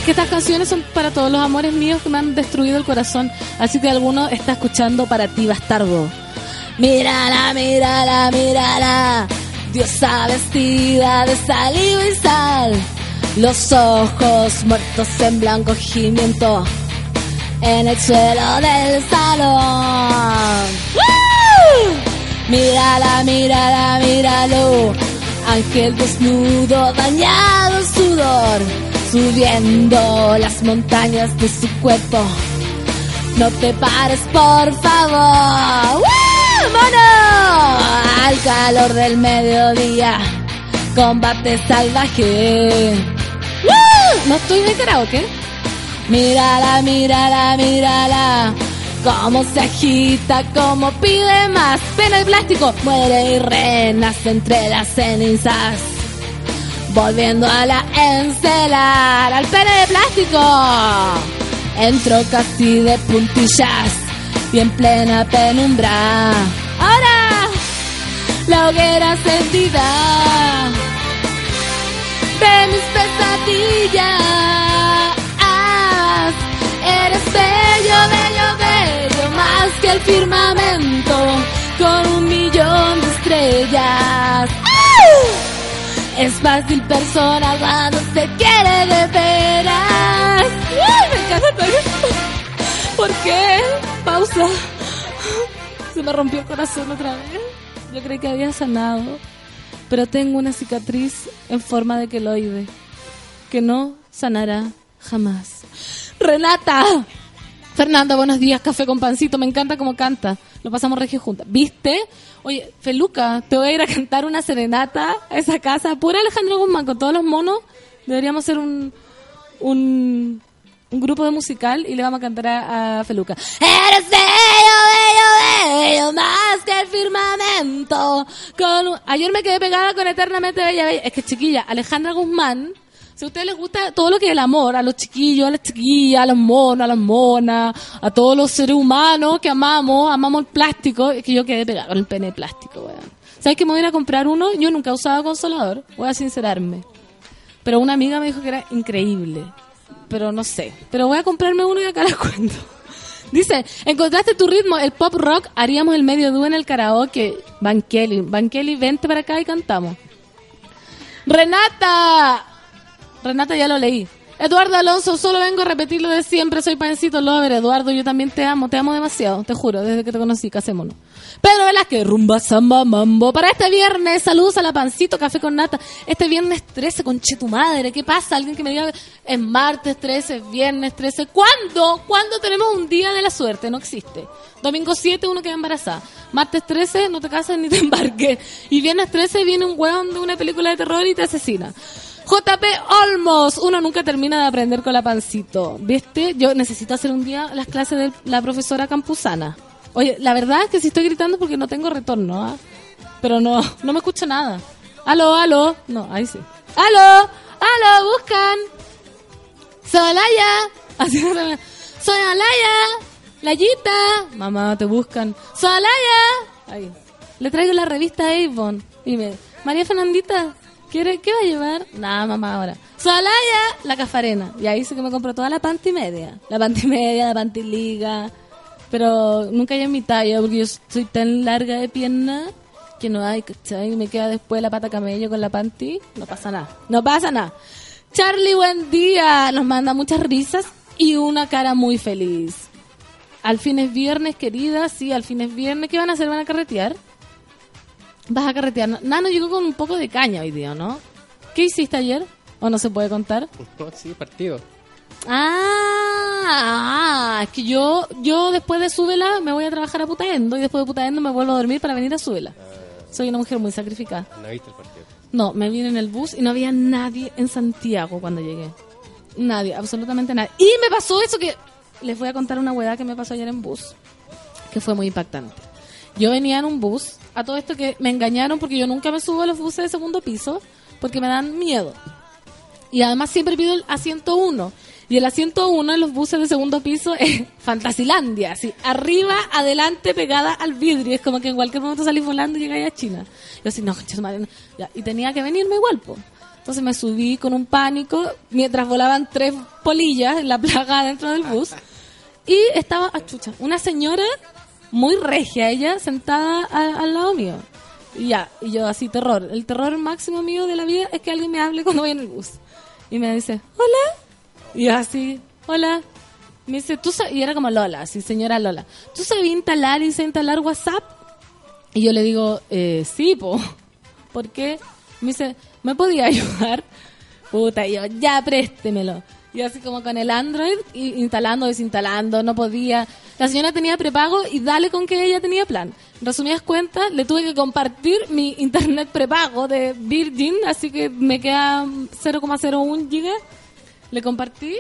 Que estas canciones son para todos los amores míos que me han destruido el corazón. Así que alguno está escuchando para ti, bastardo. Mírala, mírala, mírala. Diosa vestida de saliva y sal. Los ojos muertos en blanco gimiento. En el suelo del salón. ¡Woo! Mírala, mírala, míralo. Ángel desnudo, bañado en sudor. Subiendo las montañas de su cuerpo. No te pares, por favor. ¡Woo! ¡Mono! Al calor del mediodía. Combate salvaje. No estoy de karaoke. Mírala, mírala, mírala. Cómo se agita, cómo pide más. Pena de plástico, muere y renace entre las cenizas. Volviendo a la encelar, al pene de plástico. Entró casi de puntillas y en plena penumbra. Ahora, la hoguera encendida de mis pesadillas. Eres bello, bello, bello, más que el firmamento, con un millón de estrellas. Es fácil persona cuando se quiere de veras. ¡Ay, Me encanta todo esto. ¿Por qué? Pausa. Se me rompió el corazón otra vez. Yo creí que había sanado, pero tengo una cicatriz en forma de queloide que no sanará jamás. Renata. Fernanda, buenos días, café con pancito, me encanta cómo canta. Lo pasamos regio juntas. ¿Viste? Oye, Feluca, te voy a ir a cantar una serenata a esa casa. Pura Alejandro Guzmán con todos los monos. Deberíamos hacer un, un, grupo de musical y le vamos a cantar a, Feluca. Eres bello, bello, bello, más que el firmamento. Ayer me quedé pegada con Eternamente Bella, Bella. Es que chiquilla, Alejandra Guzmán, si a ustedes les gusta todo lo que es el amor, a los chiquillos, a las chiquillas, a los monos, a las monas, a todos los seres humanos que amamos, amamos el plástico, es que yo quedé pegada con el pene plástico, weón. ¿Sabes que me voy a ir a comprar uno? Yo nunca he usado consolador, voy a sincerarme. Pero una amiga me dijo que era increíble. Pero no sé. Pero voy a comprarme uno y acá les cuento. <laughs> Dice, encontraste tu ritmo, el pop rock, haríamos el medio dúo en el karaoke. Van Kelly, Van Kelly, vente para acá y cantamos. Renata, Renata ya lo leí. Eduardo Alonso, solo vengo a repetir lo de siempre, soy pancito lover. Eduardo, yo también te amo, te amo demasiado, te juro, desde que te conocí, casémonos. Pedro Velázquez, rumba, samba, mambo. Para este viernes, saludos a la pancito, café con nata. Este viernes 13, conche tu madre, ¿qué pasa? Alguien que me diga, es martes 13, es viernes 13. ¿Cuándo? ¿Cuándo tenemos un día de la suerte? No existe. Domingo 7, uno queda embarazada. Martes 13, no te cases ni te <laughs> embarques. Y viernes 13 viene un hueón de una película de terror y te asesina. JP Olmos, uno nunca termina de aprender con la pancito. ¿Viste? Yo necesito hacer un día las clases de la profesora Campuzana. Oye, la verdad es que si estoy gritando porque no tengo retorno, ¿ah? Pero no, no me escucho nada. Aló, aló. No, ahí sí. Aló, aló, buscan. Se <laughs> me- Soy Alaya. Layita. Mamá, te buscan. Solaya. Ahí. Le traigo la revista Avon. Y me, María Fernandita, ¿quiere, ¿qué va a llevar? Nada, mamá, ahora. Solaya, la cafarena. Y ahí sí que me compro toda la panty media. La panty media, la panty liga. Pero nunca hay en mi talla porque yo soy tan larga de pierna que no hay, ¿cachai? Y me queda después la pata camello con la panty. No pasa nada. No pasa nada. Charlie, buen día. Nos manda muchas risas y una cara muy feliz. Al fin es viernes, querida. Sí, al fin es viernes. ¿Qué van a hacer? ¿Van a carretear? ¿Vas a carretear? Nano llegó con un poco de caña hoy día, ¿no? ¿Qué hiciste ayer? ¿O no se puede contar? No, sí, partido. Ah, es que yo, yo después de Súbela me voy a trabajar a Putaendo y después de Putaendo me vuelvo a dormir para venir a Súbela. Soy una mujer muy sacrificada. No viste el partido. No, me vine en el bus y no había nadie en Santiago cuando llegué. Nadie, absolutamente nadie. Y me pasó eso que... Les voy a contar una hueá que me pasó ayer en bus, que fue muy impactante. Yo venía en un bus, a todo esto que me engañaron porque yo nunca me subo a los buses de segundo piso porque me dan miedo. Y además siempre pido el asiento 1. Y el asiento 1 en los buses de segundo piso es <laughs> Fantasilandia, así, arriba, adelante, pegada al vidrio. Es como que en cualquier momento salís volando y llegáis a China. Yo así, no, madre, Y tenía que venirme igual, po. Entonces me subí con un pánico mientras volaban tres polillas en la plaga dentro del bus. Y estaba, ah, chucha, una señora muy regia, ella sentada a- al lado mío. Y ya, y yo así, terror. El terror máximo mío de la vida es que alguien me hable cuando voy en el bus. Y me dice, hola. Y así, hola. Me dice, tú sa-" y era como Lola, así, señora Lola. ¿Tú sabías instalar y sé instalar WhatsApp? Y yo le digo, eh, sí, po. <laughs> ¿Por qué? Me dice, ¿me podía <laughs> ayudar? Puta, y yo, ya, préstemelo. Y así como con el Android, instalando, desinstalando, no podía. La señora tenía prepago y dale con que ella tenía plan. Resumidas cuentas, le tuve que compartir mi <laughs> internet prepago de Virgin, así que me queda 0,01 giga. Le compartí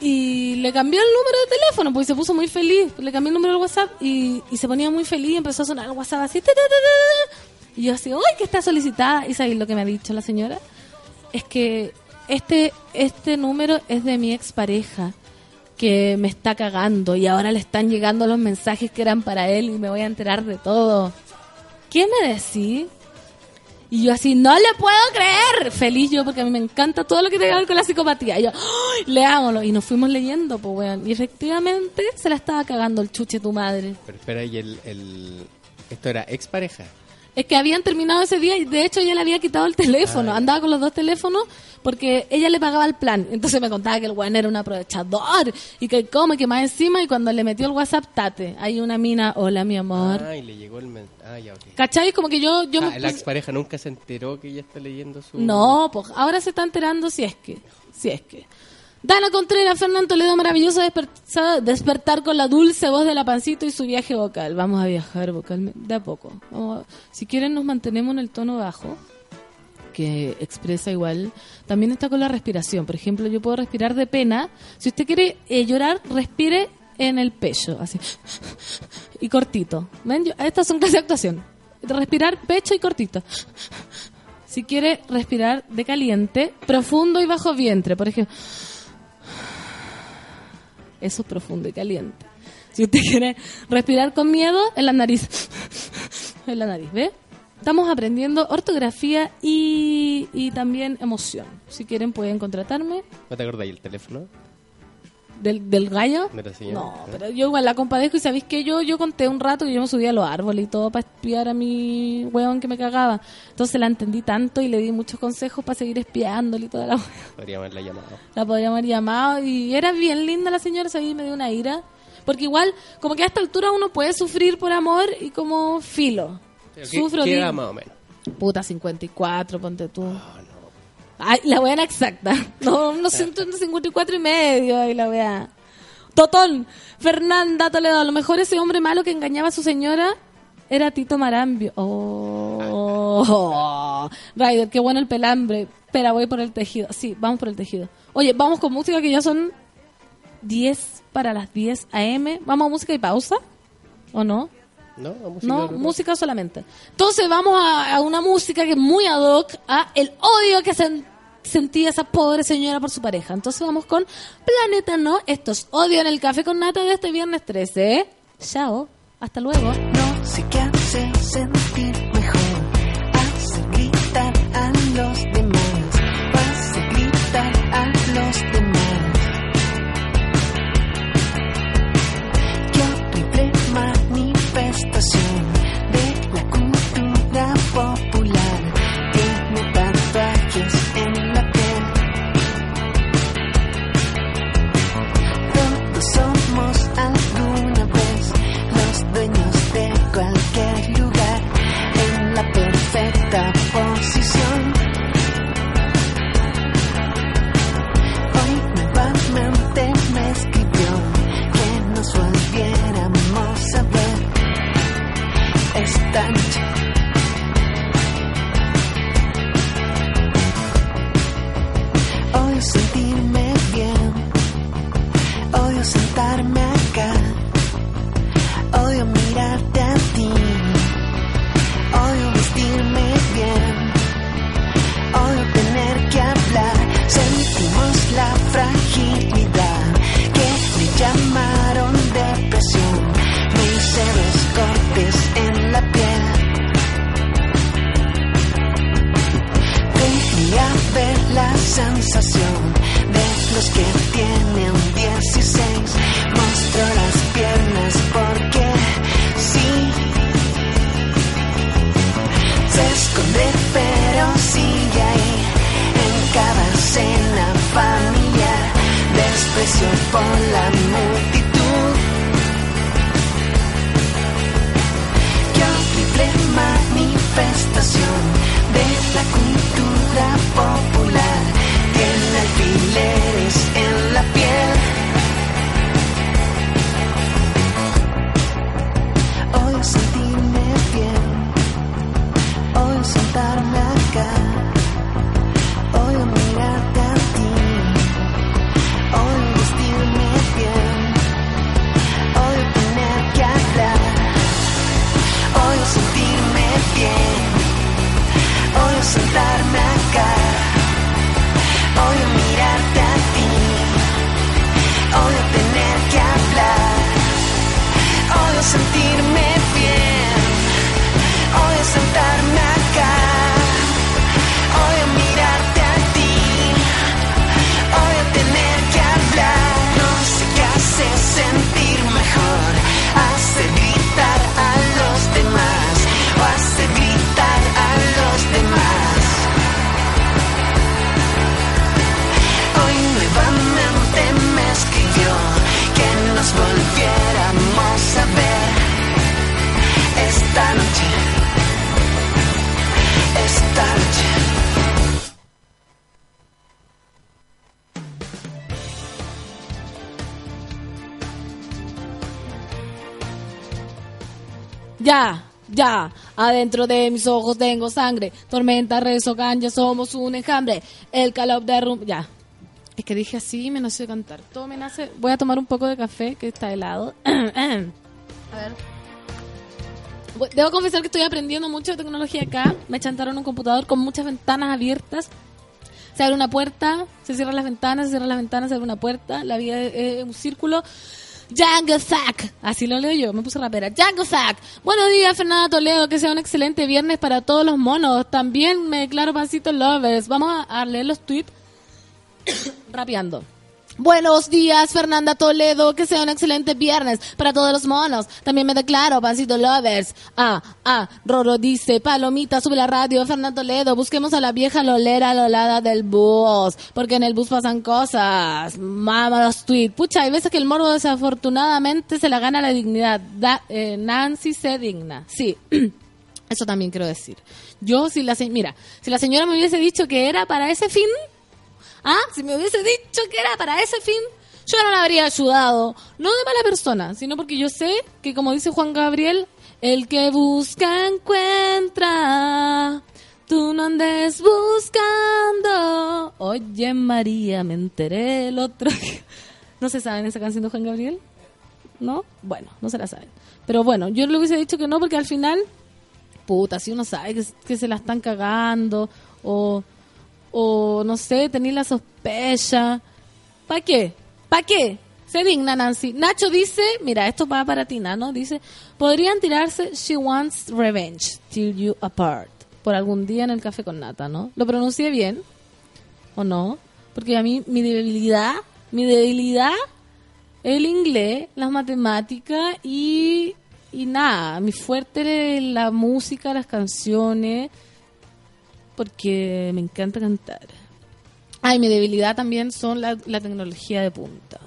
y le cambió el número de teléfono, pues se puso muy feliz. Le cambié el número del WhatsApp y, se ponía muy feliz y empezó a sonar el WhatsApp así. Y yo así, ¡ay, que está solicitada! ¿Y sabéis lo que me ha dicho la señora? Es que este, este número es de mi expareja que me está cagando y ahora le están llegando los mensajes que eran para él y me voy a enterar de todo. ¿Qué me decís? Y yo así, no le puedo creer. Feliz yo porque a mí me encanta todo lo que tenga que ver con la psicopatía. Y yo, leámoslo. Y nos fuimos leyendo, pues, weón. Y efectivamente se la estaba cagando el chuche tu madre. Pero espera, y el, el... Esto era expareja. Es que habían terminado ese día y de hecho ella le había quitado el teléfono. Andaba con los dos teléfonos porque ella le pagaba el plan. Entonces me contaba que el weón era un aprovechador y que come, que más encima. Y cuando le metió el WhatsApp, tate. Hay una mina, hola mi amor. Ah, y le llegó el men- Ah, ya, ok. ¿Cachai? Como que yo, yo Ah, me la expareja nunca se enteró que ella está leyendo su... No, pues ahora se está enterando si es que, si es que. Dana Contreras, Fernando Toledo, maravilloso desper- despertar con la dulce voz de la pancito y su viaje vocal. Vamos a viajar vocal de a poco. Vamos a- si quieren nos mantenemos en el tono bajo, que expresa igual. También está con la respiración. Por ejemplo, yo puedo respirar de pena. Si usted quiere eh, llorar, respire en el pecho, así. <laughs> Y cortito. ¿Ven? Yo- estas son casi actuación. Respirar pecho y cortito. Si quiere respirar de caliente, profundo y bajo vientre, por ejemplo. Eso es profundo y caliente. Si usted <laughs> quiere respirar con miedo, en la nariz. <laughs> En la nariz, ¿ve? Estamos aprendiendo ortografía y, y también emoción. Si quieren pueden contratarme. ¿No te acordás el teléfono? ¿Del, del gallo? De. No, pero yo igual la compadezco y sabéis que yo, yo conté un rato que yo me subía a los árboles y todo para espiar a mi weón que me cagaba. Entonces la entendí tanto y le di muchos consejos para seguir espiándole y toda la. Podríamos haberla llamado. La podríamos haber llamado y era bien linda la señora, sabía, me dio una ira. Porque igual, como que a esta altura uno puede sufrir por amor y como filo. Pero ¿qué- Sufro, ¿Qué digo, edad más o menos? puta 54, ponte tú. Ay, la buena exacta. <laughs> No, no siento 54 y medio. Ay, la wea. Totón, Fernanda Toledo. A lo mejor ese hombre malo que engañaba a su señora era Tito Marambio. Oh, Ryder, qué bueno el pelambre. Espera, voy por el tejido. Sí, vamos por el tejido. Oye, vamos con música que ya son 10 para las 10 a.m. ¿Vamos a música y pausa? ¿O no? ¿No? ¿A música No, solamente. Entonces vamos a, a una música que es muy ad hoc a el odio que sen- sentía esa pobre señora por su pareja. Entonces vamos con Planeta No. Esto es Odio en el Café con Nata de este viernes 13. ¿eh? Chao. Hasta luego. No sé qué hace ya. Adentro de mis ojos tengo sangre. Tormenta, rezo, ya somos un enjambre. El calor de rum... Ya. Es que dije así me nació cantar. Todo me nace... Voy a tomar un poco de café que está helado. <clears throat> a ver. Debo confesar que estoy aprendiendo mucho de tecnología acá. Me chantaron un computador con muchas ventanas abiertas. Se abre una puerta, se cierran las ventanas, se cierran las ventanas, se abre una puerta. La vida es un círculo. Django Zack. Así lo leo yo, me puse rapera. Django Zack. Buenos días, Fernanda Toledo. Que sea un excelente viernes para todos los monos. También me declaro Pancito Lovers. Vamos a, a leer los tweets <coughs> rapeando. Buenos días, Fernanda Toledo. Que sea un excelente viernes para todos los monos. También me declaro, Pancito Lovers. Ah, ah, Roro dice, Palomita, sube la radio, Fernanda Toledo. Busquemos a la vieja lolera lolada del bus. Porque en el bus pasan cosas. Mama los tweets. Pucha, hay veces que el morbo desafortunadamente se la gana la dignidad. Da- eh, Nancy se digna. Sí. <clears throat> Eso también quiero decir. Yo, si la mira, si la señora me hubiese dicho que era para ese fin, Ah, si me hubiese dicho que era para ese fin, yo no la habría ayudado. No de mala persona, sino porque yo sé que, como dice Juan Gabriel, el que busca encuentra. Tú no andes buscando. Oye, María, me enteré el otro. ¿No se saben esa canción de Juan Gabriel? ¿No? Bueno, no se la saben. Pero bueno, yo le hubiese dicho que no porque al final, puta, si uno sabe que, que se la están cagando o o no sé, tenía la sospecha. ¿Para qué? ¿Para qué? Se digna Nancy. Nacho dice, mira, esto va para ti, ¿no? Dice, podrían tirarse She Wants Revenge Till You Apart por algún día en el café con nata, ¿no? ¿Lo pronuncié bien? ¿O no? Porque a mí mi debilidad, mi debilidad, el inglés, las matemáticas y, y nada, mi fuerte es la música, las canciones, porque me encanta cantar. Ay, mi debilidad también son la, tecnología de punta.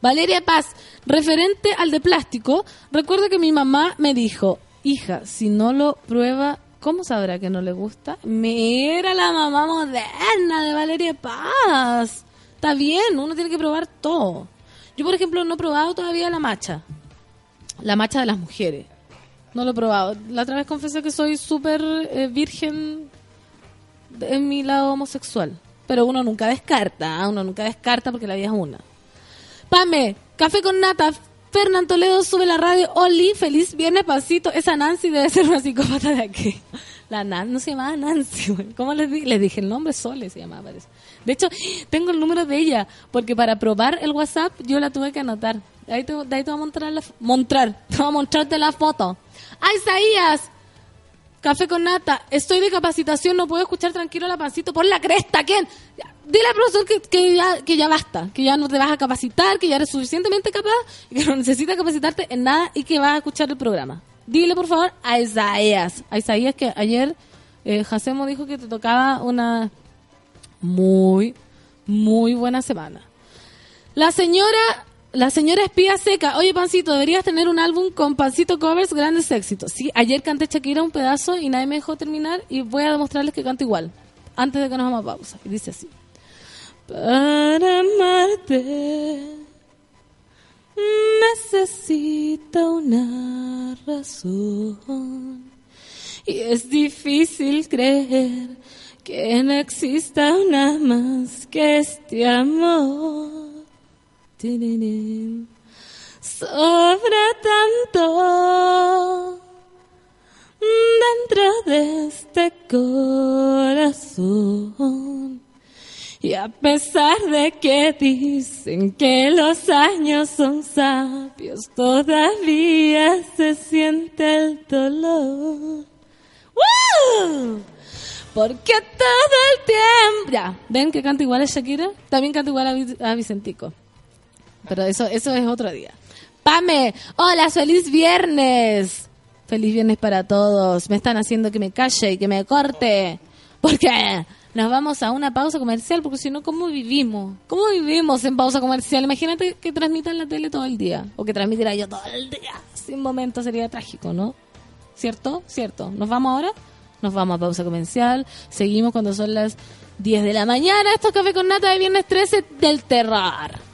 Valeria Paz, referente al de plástico, recuerdo que mi mamá me dijo, hija, si no lo prueba, ¿cómo sabrá que no le gusta? Me era la mamá moderna de Valeria Paz. Está bien, uno tiene que probar todo. Yo, por ejemplo, no he probado todavía la macha. La macha de las mujeres. No lo he probado. La otra vez confesé que soy súper eh, virgen en mi lado homosexual. Pero uno nunca descarta, ¿ah? uno nunca descarta porque la vida es una. Pame, café con nata, Fernán Toledo sube la radio, Oli, feliz viernes, pasito. Esa Nancy debe ser una psicópata de aquí. La Nan, no se llamaba Nancy, güey. ¿cómo les, di- les dije? El nombre Sole se llamaba. De hecho, tengo el número de ella, porque para probar el WhatsApp yo la tuve que anotar. Ahí te, ahí te voy a mostrar, la, mostrar, te voy a mostrarte la foto. ¡Ah, Isaías! Café con nata. Estoy de capacitación, no puedo escuchar tranquilo la pancito por la cresta. ¿Quién? Dile al profesor que, que, ya, basta, que ya no te vas a capacitar, que ya eres suficientemente capaz que no necesitas capacitarte en nada y que vas a escuchar el programa. Dile, por favor, a Isaías. A Isaías que ayer eh, Jacemo dijo que te tocaba una muy, muy buena semana. La señora, la señora espía seca. Oye, Pancito, deberías tener un álbum con Pancito covers grandes éxitos. Sí, ayer canté Shakira un pedazo y nadie me dejó terminar y voy a demostrarles que canto igual. Antes de que nos vamos a pausa. Y dice así. Para amarte necesito una razón. Y es difícil creer que no exista una más que este amor. Sobra tanto dentro de este corazón. Y a pesar de que dicen que los años son sabios, todavía se siente el dolor. ¡Woo! Porque todo el tiempo... Ya, ¿ven que canta igual a Shakira? También canta igual a Vicentico. Pero eso, eso es otro día. Pame, hola, feliz viernes. Feliz viernes para todos. Me están haciendo que me calle y que me corte. Porque nos vamos a una pausa comercial, porque si no, ¿cómo vivimos? ¿Cómo vivimos en pausa comercial? Imagínate que transmitan la tele todo el día. O que transmitiera yo todo el día. Sin momento sería trágico, ¿no? ¿Cierto? ¿Cierto? ¿Nos vamos ahora? Nos vamos a pausa comercial. Seguimos cuando son las 10 de la mañana. Esto es Café con Nata de viernes 13 del terror.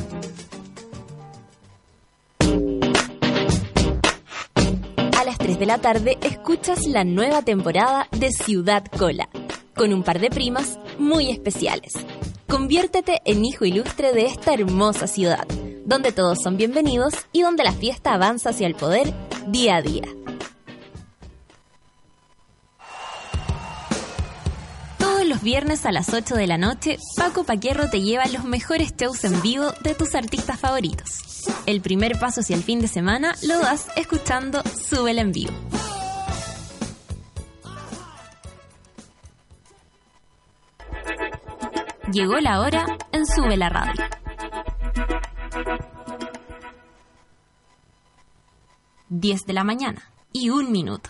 3 de la tarde escuchas la nueva temporada de Ciudad Cola, con un par de primas muy especiales. Conviértete en hijo ilustre de esta hermosa ciudad, donde todos son bienvenidos y donde la fiesta avanza hacia el poder día a día. Los viernes a las 8 de la noche, Paco Paquierro te lleva los mejores shows en vivo de tus artistas favoritos. El primer paso hacia el fin de semana lo das escuchando Súbela en vivo. Llegó la hora en Sube la Radio. Diez de la mañana y un minuto.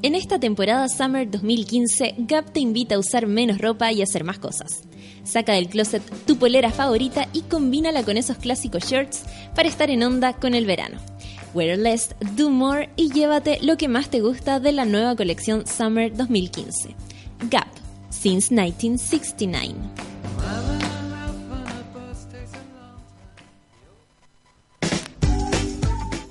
En esta temporada Summer 2015, Gap te invita a usar menos ropa y hacer más cosas. Saca del closet tu polera favorita y combínala con esos clásicos shirts para estar en onda con el verano. Wear less, do more y llévate lo que más te gusta de la nueva colección Summer 2015. Gap, since 1969.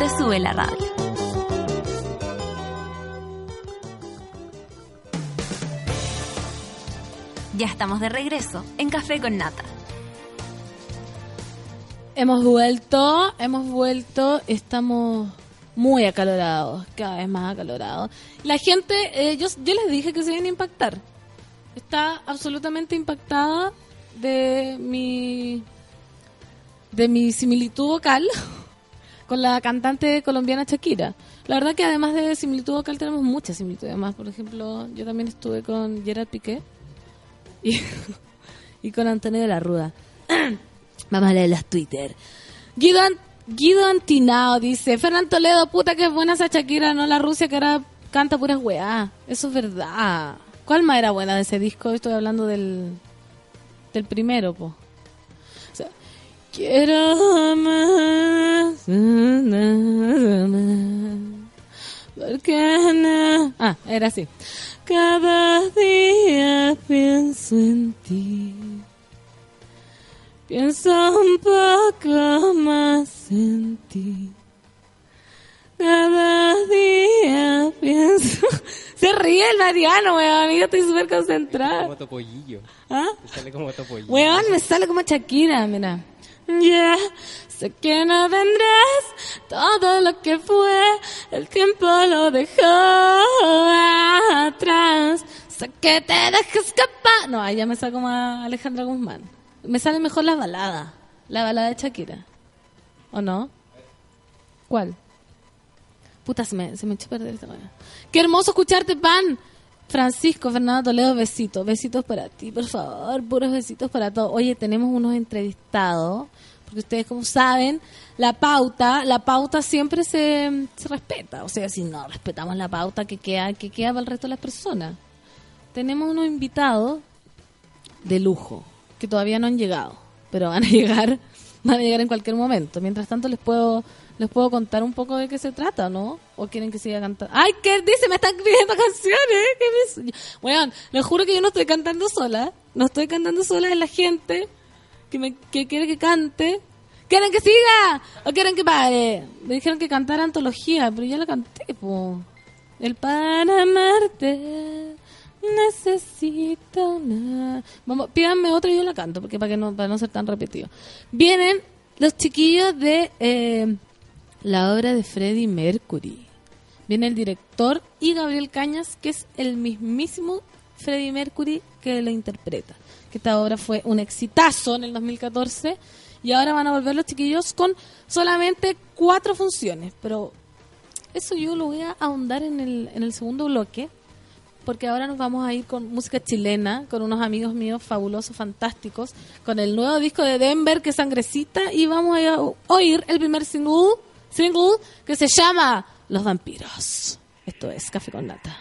de Sube la Radio. Ya estamos de regreso en Café con Nata. Hemos vuelto, hemos vuelto, estamos muy acalorados, cada vez más acalorados. La gente, eh, yo, les dije que se iban a impactar. Está absolutamente impactada de mi de mi similitud vocal <laughs> con la cantante colombiana Shakira. La verdad que además de similitud vocal tenemos muchas similitudes más. Por ejemplo, yo también estuve con Gerard Piqué y, <laughs> con Antonio de la Ruda. <clears throat> Vamos a leer los Twitter. Guido, Guido Antinao dice, Fernán Toledo, puta que es buena esa Shakira, no la Rusia que era canta puras weá. Eso es verdad. ¿Cuál más era buena de ese disco? Estoy hablando del, del primero, po. Quiero más, porque no. Ah, era así. Cada día pienso en ti. Pienso un poco más en ti. Cada día pienso. <laughs> Se ríe el Mariano, weón. Yo estoy súper concentrada. Como topollillo. ¿Ah? Me sale como topollillo. Weón, me sale como Shakira, mira. Ya, sé que no vendrás todo lo que fue, el tiempo lo dejó atrás. Sé que te dejas escapar. No, ahí ya me sale como a Alejandra Guzmán. Me sale mejor la balada, la balada de Shakira. ¿O no? ¿Cuál? Puta, se me, se me echó a perder esta manera. Qué hermoso escucharte, pan. Francisco Fernando Toledo, besitos, besitos para ti, por favor, puros besitos para todos. Oye, tenemos unos entrevistados, porque ustedes como saben, la pauta, la pauta siempre se, se respeta. O sea, si no respetamos la pauta, que queda, que queda para el resto de las personas. Tenemos unos invitados de lujo, que todavía no han llegado, pero van a <laughs> llegar van a llegar en cualquier momento. Mientras tanto les puedo les puedo contar un poco de qué se trata, ¿no? ¿O quieren que siga cantando? ¡Ay, qué dice! Me están pidiendo canciones. ¿Qué me... Bueno, les juro que yo no estoy cantando sola. No estoy cantando sola, es la gente que, me, que quiere que cante. ¿Quieren que siga? ¿O quieren que pare? Me dijeron que cantara antología, pero ya la canté, po. El para amarte necesito una... Vamos, pídanme otra y yo la canto, porque para que no, para no ser tan repetido. Vienen los chiquillos de eh, la obra de Freddie Mercury. Viene el director y Gabriel Cañas, que es el mismísimo Freddie Mercury que lo interpreta. Que esta obra fue un exitazo en el 2014 y ahora van a volver los chiquillos con solamente cuatro funciones. Pero eso yo lo voy a ahondar en el, en el segundo bloque, porque ahora nos vamos a ir con música chilena, con unos amigos míos fabulosos, fantásticos, con el nuevo disco de Denver, que es Sangrecita, y vamos a oír el primer single, single que se llama Los Vampiros. Esto es Café con Nata.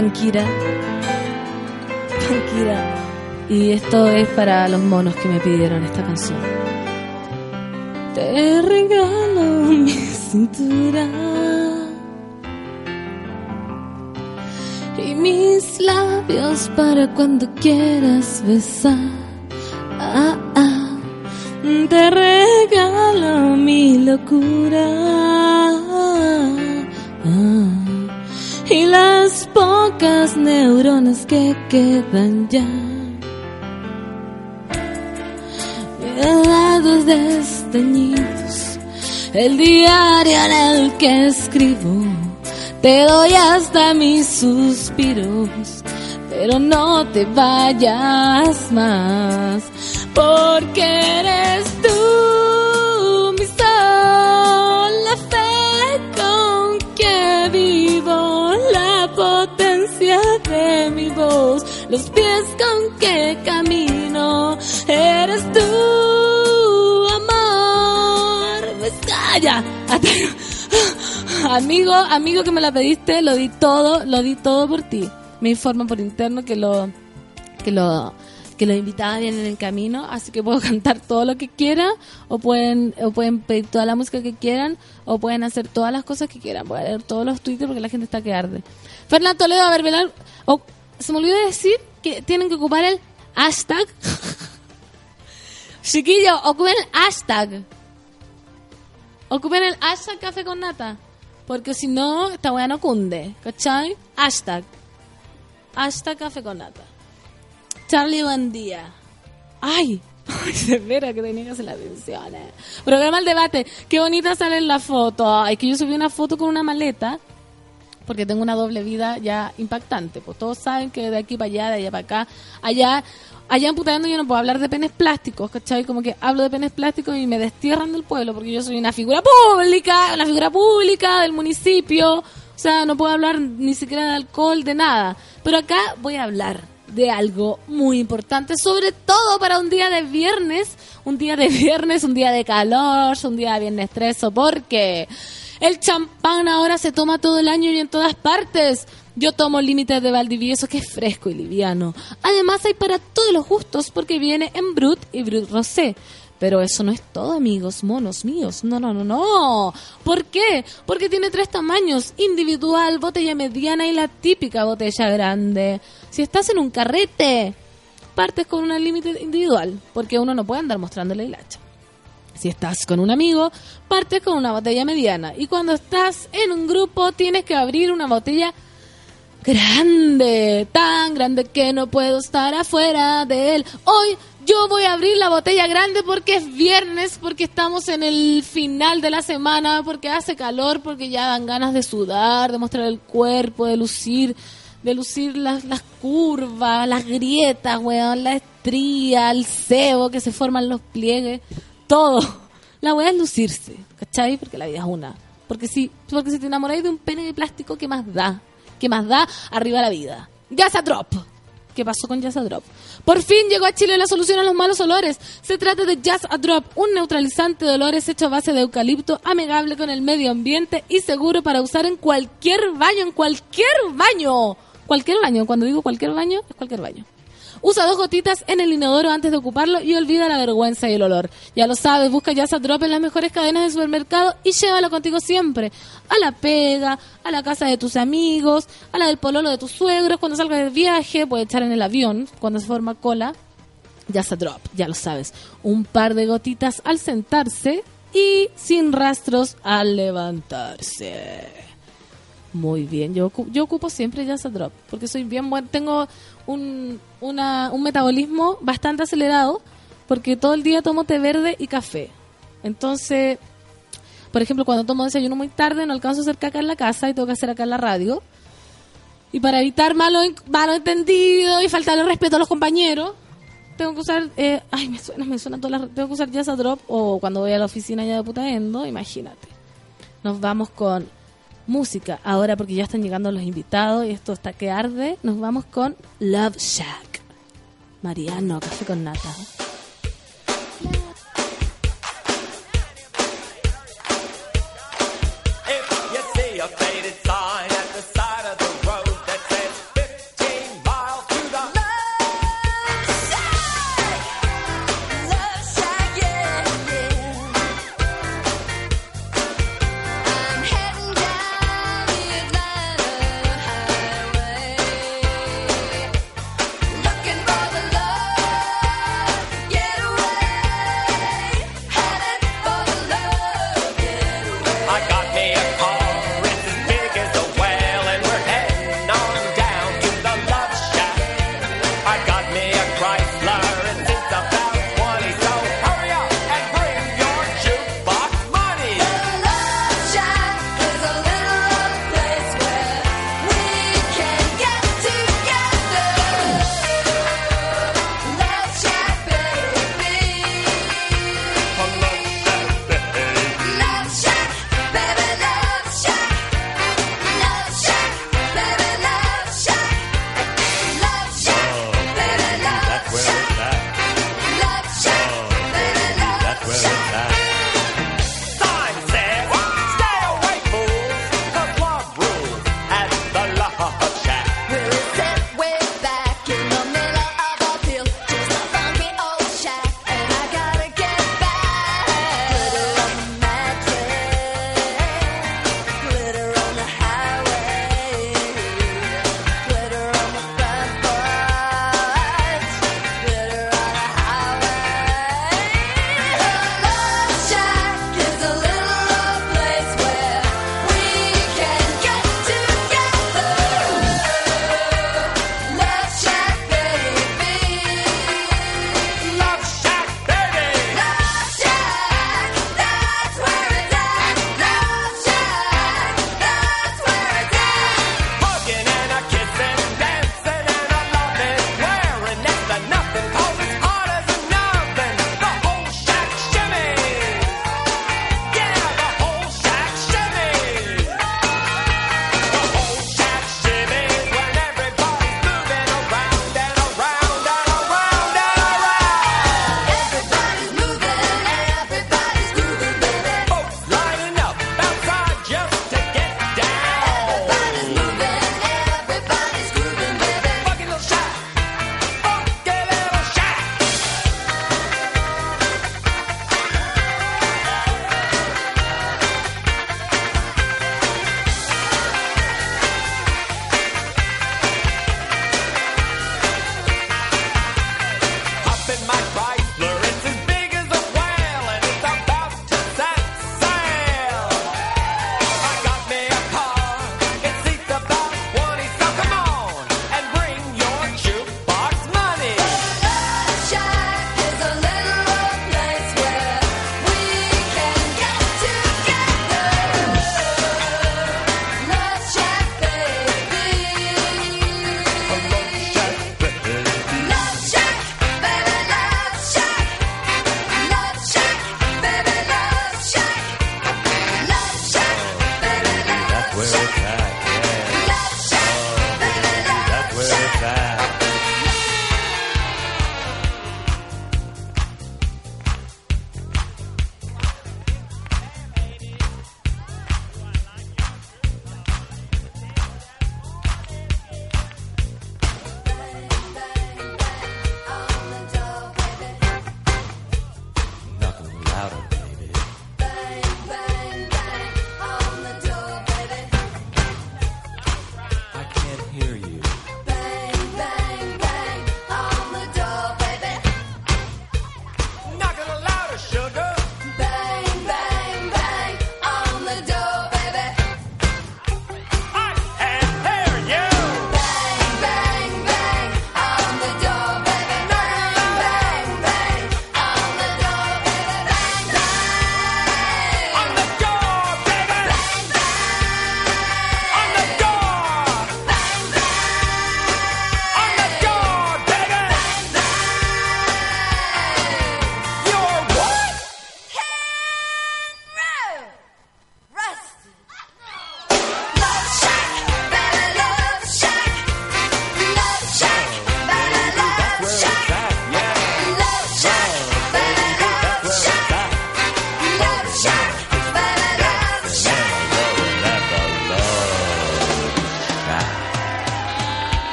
Pankira. Pankira. Y esto es para los monos que me pidieron esta canción. Te regalo mi cintura. Y mis labios para cuando quieras besar. Ah, ah. Te regalo mi locura. Pocas neuronas que quedan ya. Dados desteñidos, el diario en el que escribo, te doy hasta mis suspiros, pero no te vayas más, porque eres tú los pies con que camino, eres tú, amor. Pues calla. Amigo, amigo que me la pediste, lo di todo, lo di todo por ti. Me informan por interno que lo, que lo, que en el camino, así que puedo <laughs> cantar todo lo que quiera, o pueden, o pueden pedir toda la música que quieran, o pueden hacer todas las cosas que quieran. A leer todos los twitters porque la gente está que arde. Fernando Toledo, a ver, velar, se me olvidó decir que tienen que ocupar el hashtag. Chiquillo, ocupen el hashtag. Ocupen el hashtag café con nata. Porque si no, esta weá no cunde. ¿Cachai? Hashtag. Hashtag café con nata. Charlie, buen día. ¡Ay! <laughs> Se espera que tenía que hacer la atención. eh. Programa el debate. Qué bonita sale en la foto. Ay, que yo subí una foto con una maleta. Porque tengo una doble vida ya impactante. Pues todos saben que de aquí para allá, de allá para acá, allá, allá en Putaendo yo no puedo hablar de penes plásticos, ¿cachai? Como que hablo de penes plásticos y me destierran del pueblo porque yo soy una figura pública, una figura pública del municipio. O sea, no puedo hablar ni siquiera de alcohol, de nada. Pero acá voy a hablar de algo muy importante, sobre todo para un día de viernes, un día de viernes, un día de calor, un día de viernes 13, porque el champán ahora se toma todo el año y en todas partes. Yo tomo límites de Valdivieso que es fresco y liviano. Además hay para todos los gustos porque viene en Brut y Brut Rosé. Pero eso no es todo, amigos, monos míos. No, no, no, no. ¿Por qué? Porque tiene tres tamaños. Individual, botella mediana y la típica botella grande. Si estás en un carrete, partes con una límite individual. Porque uno no puede andar mostrándole el hacha. Si estás con un amigo, partes con una botella mediana. Y cuando estás en un grupo, tienes que abrir una botella grande, tan grande que no puedo estar afuera de él. Hoy yo voy a abrir la botella grande porque es viernes, porque estamos en el final de la semana, porque hace calor, porque ya dan ganas de sudar, de mostrar el cuerpo, de lucir, de lucir las, las curvas, las grietas, weón, la estría, el cebo que se forman los pliegues, todo. <laughs> La weá es lucirse, ¿cachai? Porque la vida es una. Porque si, porque si te enamoráis de un pene de plástico, ¿qué más da? ¿Qué más da? Arriba la vida. Gaza Drop. ¿Qué pasó con Jazz Drop? Por fin llegó a Chile la solución a los malos olores. Se trata de Jazz a Drop, un neutralizante de olores hecho a base de eucalipto, amigable con el medio ambiente y seguro para usar en cualquier baño, en cualquier baño. Cualquier baño. Cuando digo cualquier baño, es cualquier baño. Usa dos gotitas en el inodoro antes de ocuparlo y olvida la vergüenza y el olor. Ya lo sabes, busca Jazz a Drop en las mejores cadenas de supermercado y llévalo contigo siempre. A la pega, a la casa de tus amigos, a la del pololo de tus suegros, cuando salgas de viaje, puedes echar en el avión, cuando se forma cola. Jazz a Drop, ya lo sabes. Un par de gotitas al sentarse y sin rastros al levantarse. Muy bien, yo, yo ocupo siempre Jazz a Drop, porque soy bien buen, tengo un, una- un metabolismo bastante acelerado, porque todo el día tomo té verde y café. Entonces, por ejemplo, cuando tomo desayuno muy tarde, no alcanzo a hacer caca en la casa y tengo que hacer acá en la radio. Y para evitar malos malo entendidos y faltarle respeto a los compañeros, tengo que usar, eh, ay, me suena, me suena todas las, tengo que usar Jazz a Drop o cuando voy a la oficina ya de Putaendo, imagínate. Nos vamos con música ahora porque ya están llegando los invitados y esto está que arde. Nos vamos con Love Shack. Mariano, café con nata.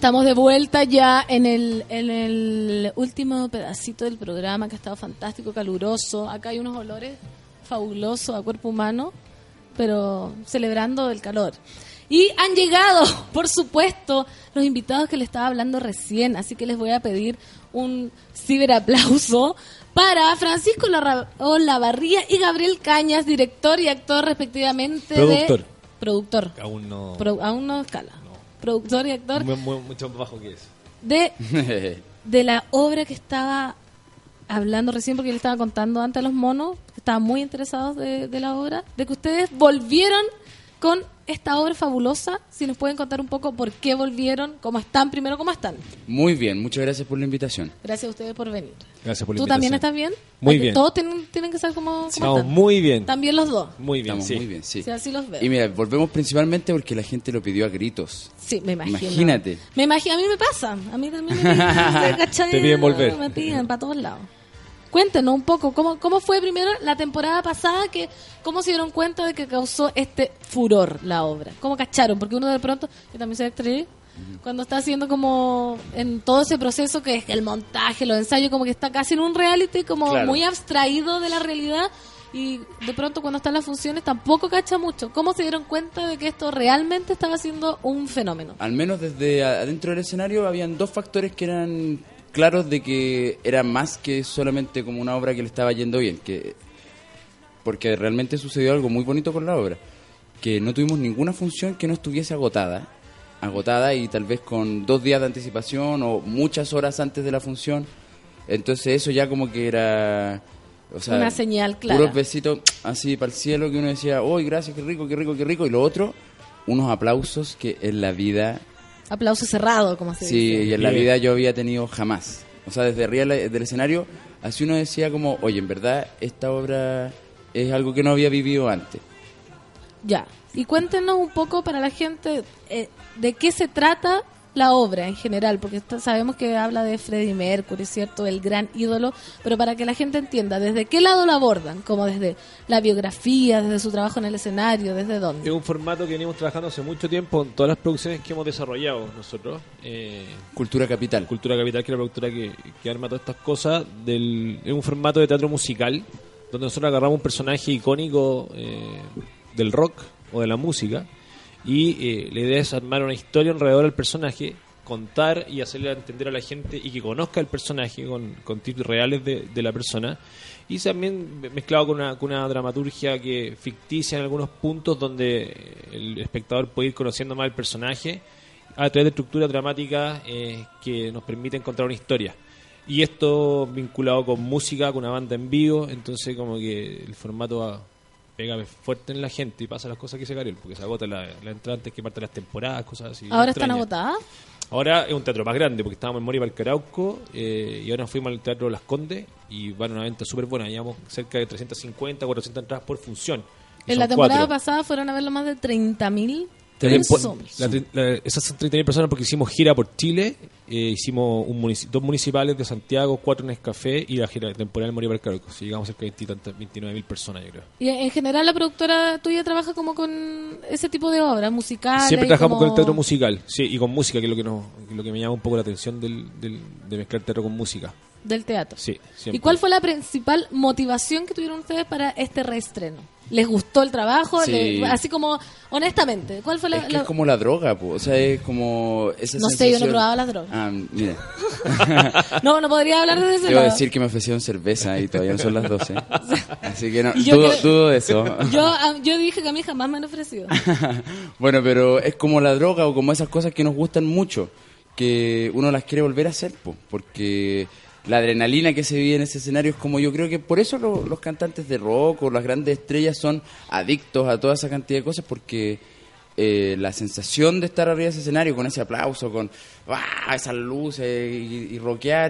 Estamos de vuelta ya en el, en el último pedacito del programa que ha estado fantástico, caluroso. Acá hay unos olores fabulosos a cuerpo humano, pero celebrando el calor. Y han llegado, <laughs> por supuesto, los invitados que les estaba hablando recién, así que les voy a pedir un ciberaplauso para Francisco Olavarría y Gabriel Cañas, director y actor respectivamente Productor. de... Productor. Aún no. Pro- aún no escala. Productor y actor Mu- mu- mucho más bajo que eso. de, <laughs> de la obra que estaba hablando recién, porque le estaba contando antes a los monos, que estaban muy interesados de, de la obra, de que ustedes volvieron con esta obra fabulosa. Si nos pueden contar un poco por qué volvieron, cómo están, primero cómo están. Muy bien, muchas gracias por la invitación. Gracias a ustedes por venir. Gracias por la ¿Tú también estás bien? Muy bien. Todos tienen, tienen que cómo Estamos están. muy bien. También los dos. Muy bien, Estamos sí. muy bien, sí. Sí, así los veo. Y mira, volvemos principalmente porque la gente lo pidió a gritos. Sí, me imagino. Imagínate. Me imagino, a mí me pasa. A mí también me <laughs> ¿cachai? Te piden volver. Me piden para todos lados. Cuéntenos un poco, ¿cómo, ¿cómo fue primero la temporada pasada? que ¿Cómo se dieron cuenta de que causó este furor la obra? ¿Cómo cacharon? Porque uno de pronto, yo también soy actriz, cuando está haciendo como en todo ese proceso que es el montaje, los ensayos, como que está casi en un reality, como Claro. muy abstraído de la realidad. Y de pronto cuando están las funciones tampoco cacha mucho. ¿Cómo se dieron cuenta de que esto realmente estaba siendo un fenómeno? Al menos desde adentro del escenario habían dos factores que eran claros de que era más que solamente como una obra que le estaba yendo bien, que porque realmente sucedió algo muy bonito con la obra, que no tuvimos ninguna función que no estuviese agotada, agotada y tal vez con dos días de anticipación o muchas horas antes de la función, entonces eso ya como que era... O sea, Una señal clara. Puros besitos así para el cielo que uno decía, ¡Uy, gracias, qué rico, qué rico, qué rico! Y lo otro, unos aplausos que en la vida Aplauso cerrado, como se Sí, dice. y en la vida yo había tenido jamás. O sea, desde arriba del escenario, así uno decía como, oye, en verdad esta obra es algo que no había vivido antes. Ya. Y cuéntenos un poco para la gente eh, de qué se trata la obra en general, porque está- sabemos que habla de Freddie Mercury, ¿cierto? El gran ídolo, pero para que la gente entienda, ¿desde qué lado lo abordan? Como desde la biografía, desde su trabajo en el escenario, ¿desde Es dónde? un formato que venimos trabajando hace mucho tiempo en todas las producciones que hemos desarrollado nosotros. Eh, Cultura Capital. Cultura Capital, que es la productora que, que arma todas estas cosas, del, es un formato de teatro musical, donde nosotros agarramos un personaje icónico eh, del rock o de la música, y eh, la idea es armar una historia alrededor del personaje, contar y hacerle entender a la gente y que conozca el personaje con, con tips reales de, la persona, y también mezclado con una, con una dramaturgia que ficticia en algunos puntos donde el espectador puede ir conociendo más el personaje a través de estructuras dramáticas eh, que nos permiten contar una historia. Y esto vinculado con música, con una banda en vivo, entonces como que el formato pega fuerte en la gente y pasa las cosas que dice Gabriel, porque se agota la, la entrada antes que parte las temporadas, cosas así. ¿Ahora están agotadas? Ahora es un teatro más grande porque estábamos en Mori Valcarauco eh, y ahora fuimos al Teatro Las Condes y van a una venta súper buena. Llevamos cerca de 350, 400 entradas por función. En la temporada cuatro. pasada fueron a verlo más de 30.000 La tempo- personas. la esas son 30.000 personas porque hicimos gira por Chile, eh, hicimos un munici- dos municipales de Santiago, cuatro en Escafé y la gira temporal en Mori Valcarauco. Sí, llegamos cerca de 20 y tantas- 29.000 personas, yo creo. Y en general la productora tuya trabaja como con ese tipo de obras musicales. Siempre trabajamos como- con el teatro musical, sí, y con música, que es lo que, nos, lo que me llama un poco la atención del, del- de mezclar teatro con música. Del teatro. Sí, siempre. ¿Y cuál fue la principal motivación que tuvieron ustedes para este reestreno? ¿Les gustó el trabajo? Sí. Le- así como, honestamente, ¿cuál fue la...? Es que la- es como la droga, po. o sea, es como esa No sé, yo no he probado las drogas. Ah, mira. <laughs> No, no podría hablar Debo lado. decir que me ofrecieron cerveza y todavía no son las 12. <laughs> Así que no, dudo, creo- dudo de eso. <laughs> Yo, ah, yo dije que a mí jamás me han ofrecido. bueno, pero es como la droga o como esas cosas que nos gustan mucho, que uno las quiere volver a hacer, po, porque la adrenalina que se vive en ese escenario es como yo creo que por eso lo- los cantantes de rock o las grandes estrellas son adictos a toda esa cantidad de cosas, porque eh, la sensación de estar arriba de ese escenario con ese aplauso, con esas luces y, y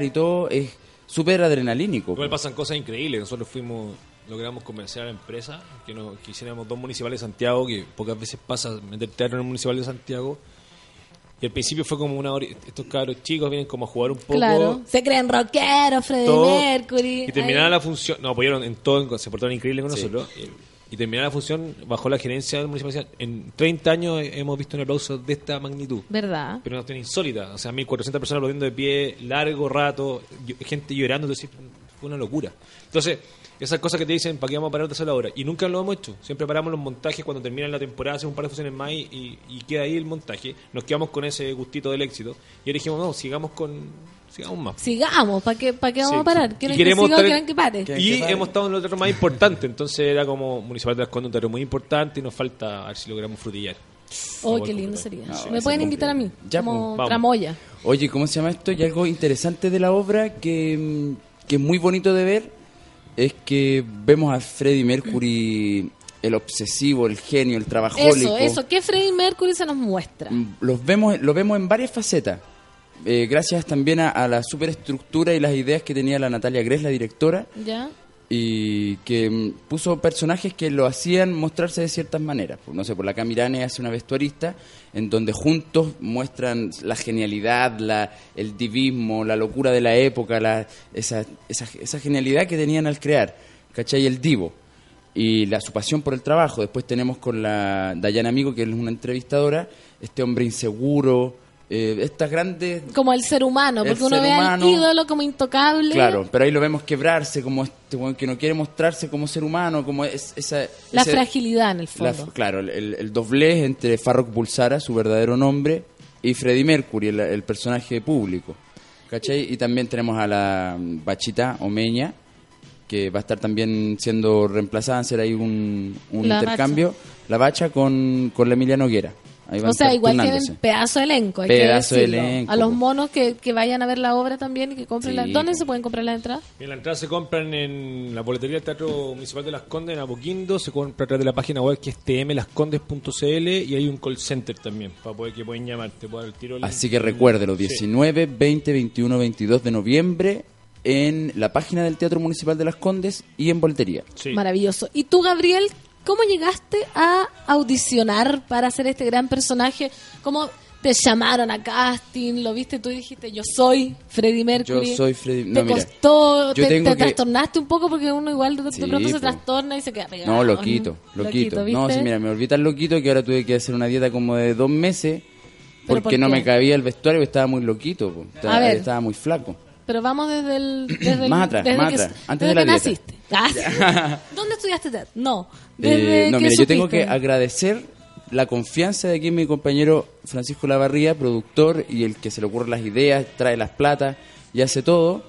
y todo, es súper adrenalínico. Igual pasan cosas increíbles. Nosotros fuimos, logramos convencer a la empresa que, no, que hiciéramos dos municipales de Santiago, que pocas veces pasa meter teatro en un municipal de Santiago. Y al principio fue como una hora, estos cabros chicos vienen como a jugar un poco. Claro. Se creen rockeros, Freddie Mercury. Y terminaba la función, nos apoyaron en todo, se portaron increíble con Sí. nosotros. Y, y terminaba la función, bajo la gerencia del decían, En 30 años hemos visto un aplauso de esta magnitud. ¿Verdad? Pero una cuestión insólita. O sea, 1400 personas aplaudiendo de pie, largo rato, gente llorando. Entonces, fue una locura. Entonces, esas cosas que te dicen, ¿para qué vamos a parar de hacer la hora? Y nunca lo hemos hecho. Siempre paramos los montajes cuando termina la temporada, hacemos un par de funciones más y, y- y queda ahí el montaje. Nos quedamos con ese gustito del éxito. Y ahora dijimos, no, sigamos con. Sigamos más. Sigamos, ¿para qué, para qué vamos Sí. a parar? Y ¿Quieren queremos que siga estar- que pare? Que- Y pare. hemos estado en los teatros más importantes, entonces era como Municipal de las Condes, un teatro muy importante y nos falta a ver si logramos frutillar. Oh, qué lindo sería. Me pueden invitar a mí, Ya, como pues, vamos. tramoya. Oye, ¿cómo se llama esto? Y algo interesante de la obra que, mm, que es muy bonito de ver es que vemos a Freddie Mercury, el obsesivo, el genio, el trabajólico. Eso, eso. ¿Qué Freddie Mercury se nos muestra? Mm, Los vemos, lo vemos en varias facetas. Eh, gracias también a, a la superestructura y las ideas que tenía la Natalia Gress, la directora, ¿Ya? Y que mm, puso personajes que lo hacían mostrarse de ciertas maneras. Pues, no sé, por la Camirane hace una vestuarista en donde juntos muestran la genialidad, la, el divismo, la locura de la época, la, esa, esa, esa genialidad que tenían al crear, ¿cachai? El divo y la, su pasión por el trabajo. Después tenemos con la Dayana Amigo, que es una entrevistadora, este hombre inseguro, eh, estas grandes Como el ser humano, porque uno ve humano. al ídolo como intocable. Claro, pero ahí lo vemos quebrarse, como este que no quiere mostrarse como ser humano, como es, esa... La ese- fragilidad en el la- fondo. claro, el, el- doblez entre Farrokh Bulsara, su verdadero nombre, y Freddie Mercury, el, el personaje público. ¿Cachai? Y también tenemos a la Bachita Omeña, que va a estar también siendo reemplazada, hacer ahí un, un La intercambio. La Bacha con, con la Emilia Noguera. Ahí van O sea, igual tienen pedazo de elenco. Hay Pedazo que de elenco, A los monos que, que vayan a ver la obra también y que compren Sí, la... ¿Dónde po. se pueden comprar las entradas? Bien, la entrada se compran en la boletería del Teatro Municipal de Las Condes, en Apoquindo, se compra a través de la página web que es tmlascondes.cl y hay un call center también para poder que pueden llamar, te puedo dar el tiro. Así que recuérdelo, Sí. 19, 20, 21, 22 de noviembre en la página del Teatro Municipal de Las Condes y en boletería. Sí. Maravilloso. ¿Y tú, Gabriel, cómo llegaste a audicionar para hacer este gran personaje? ¿Cómo te llamaron a casting? ¿Lo viste tú y dijiste, yo soy Freddie Mercury? Yo soy Freddie- ¿Te no, mira, costó? yo ¿Te, tengo te que- trastornaste un poco? Porque uno igual de, Sí, pronto se trastorna y se queda pegado. No, loquito, loquito. No, ¿viste? sí, mira, me volví tan loquito que ahora tuve que hacer una dieta como de dos meses ¿Pero porque por no me cabía el vestuario estaba muy loquito. po. Estaba muy flaco. Pero vamos desde el... <clears throat> Desde el- Más atrás, desde más que- atrás, antes desde de la que dieta. naciste. <laughs> Ah, <laughs> ¿Dónde estudiaste? No. Desde Eh, no, que mira, yo tengo que agradecer la confianza de aquí mi compañero Francisco Lavarría, productor y el que se le ocurren las ideas, trae las platas y hace todo,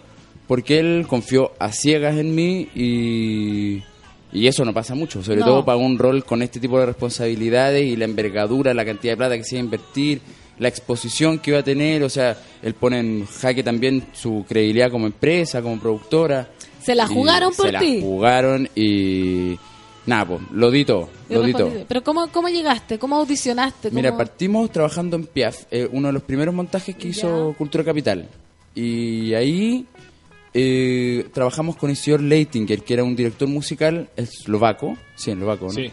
porque él confió a ciegas en mí y, y eso no pasa mucho, sobre No. todo para un rol con este tipo de responsabilidades y la envergadura, la cantidad de plata que se iba a invertir, la exposición que iba a tener, o sea, él pone en jaque también su credibilidad como empresa, como productora. Se la jugaron por se la ti. jugaron y, Nada, pues, lo di todo, lo di todo. Pero ¿cómo, ¿cómo llegaste? ¿Cómo audicionaste? ¿Cómo- Mira, partimos trabajando en Piaf, eh, uno de los primeros montajes que hizo. Cultura Capital. Y ahí eh, trabajamos con Isidor Leitinger, que era un director musical eslovaco. Sí, eslovaco, ¿no? Sí.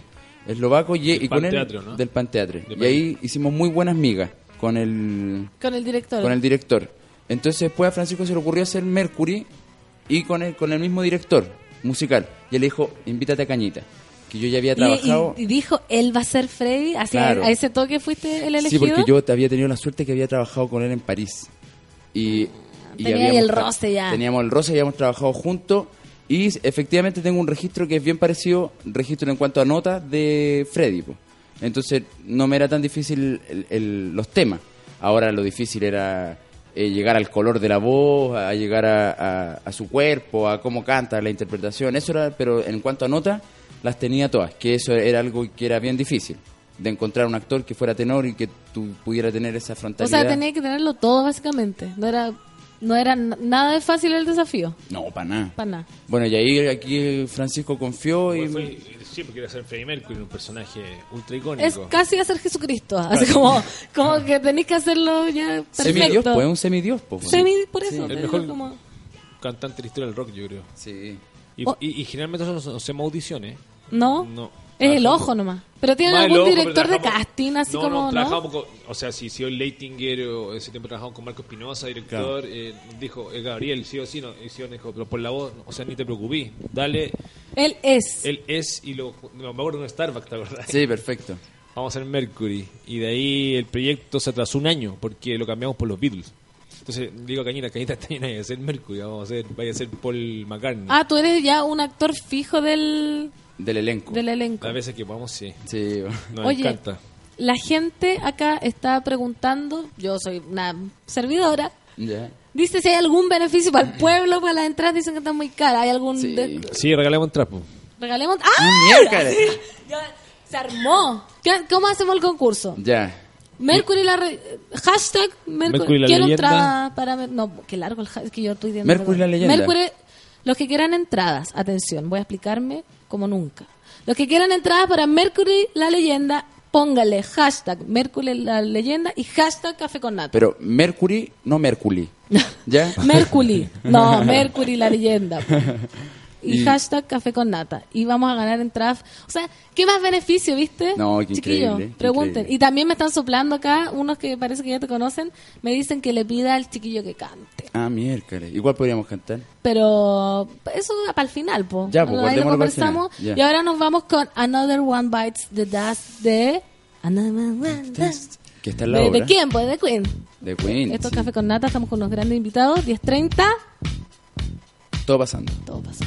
Eslovaco y, Del y con él. Panteatro, ¿no? Del Panteatre. De Y ahí hicimos muy buenas migas con el, Con el director. con el director. Entonces después a Francisco se le ocurrió hacer Mercury y con el, con el mismo director musical. Y él le dijo, invítate a Cañita. Que yo ya había trabajado... y, y dijo, él va a ser Freddy. Claro. a ese toque fuiste el Sí, elegido. porque yo te había tenido la suerte que había trabajado con él en París. Y, y Tenía el roce ya. Teníamos el roce, habíamos trabajado juntos. Y efectivamente tengo un registro que es bien parecido, registro en cuanto a notas de Freddy. po. Entonces no me era tan difícil el- el- los temas. Ahora lo difícil era eh, llegar al color de la voz, a llegar a, a- a su cuerpo, a cómo canta, la interpretación. Eso era, pero en cuanto a notas, las tenía todas, que eso era algo que era bien difícil. De encontrar un actor que fuera tenor y que tú pudiera tener esa o frontalidad. sea, tenía que tenerlo todo, básicamente. No era, no era nada de fácil el desafío. No, para nada. Para nada. Bueno, y ahí aquí Francisco confió y... Igual fue- siempre quería ser Freddie Mercury, un personaje ultra icónico. Es casi hacer Jesucristo. Así como, como que tenéis que hacerlo ya Semidios, perfecto. pues, un semidios, pues. Semi, por eso. Sí. El mejor como- cantante de la historia del rock, yo creo. Sí. Y, Oh. y- y generalmente nosotros hacemos audiciones. ¿No? No. Es el ojo nomás. Pero tiene Más el algún director de casting, así no, como, no, ¿no? trabajamos con- o sea, si si el Leitinger o ese tiempo trabajamos con Marco Espinosa, director, eh, dijo, eh, Gabriel, sí o sí, no, y sí dijo, pero por la voz, o sea, ni te preocupes, dale, Él es. él es, y lo, me acuerdo de un Starbucks, ¿te acordás? Sí, perfecto. Vamos a hacer Mercury, y de ahí el proyecto se atrasó un año, porque lo cambiamos por los Beatles. Entonces, digo a Cañita, Cañita, este año no vaya a ser Mercury, vamos a hacer, vaya a ser Paul McCartney. Ah, tú eres ya un actor fijo del, Del elenco. del elenco. Las veces que vamos, sí, Sí. nos Oye, encanta. la gente acá está preguntando, yo soy una servidora, Ya. dice si hay algún beneficio para el pueblo, para las entradas, dicen que están muy caras. ¿Hay algún... Sí. de- Sí, regalemos un trapo. Regalemos... ¡Ah! miércoles! <laughs> Ya, se armó. ¿Qué- ¿Cómo hacemos el concurso? Ya. Mercury la re- hashtag Mercury, Mercury la quiero leyenda. entrada para no qué largo el ha- es que yo estoy viendo Mercury la leyenda. Mercury los que quieran entradas atención voy a explicarme como nunca los que quieran entradas para Mercury la leyenda póngale hashtag Mercury la leyenda y hashtag café con nata Pero Mercury, no Mercury. <laughs> ¿Ya? Mercury no <laughs> Mercury la leyenda y, Y- hashtag café con nata y vamos a ganar entradas o sea qué más beneficio viste No, qué Chiquillos, increíble, pregunten increíble. y también me están soplando acá unos que parece que ya te conocen me dicen que le pida al chiquillo que cante Ah, miércoles. Igual podríamos cantar. pero eso para el final po Ya, pues, Ahí lo final, conversamos ya. y ahora nos vamos con Another One Bites the Dust de Another One Dust Que está en la de, obra. ¿de quién? Pues de Queen De Queen. esto es sí. Café con Nata estamos con unos grandes invitados 10.30 Todo pasando. todo pasa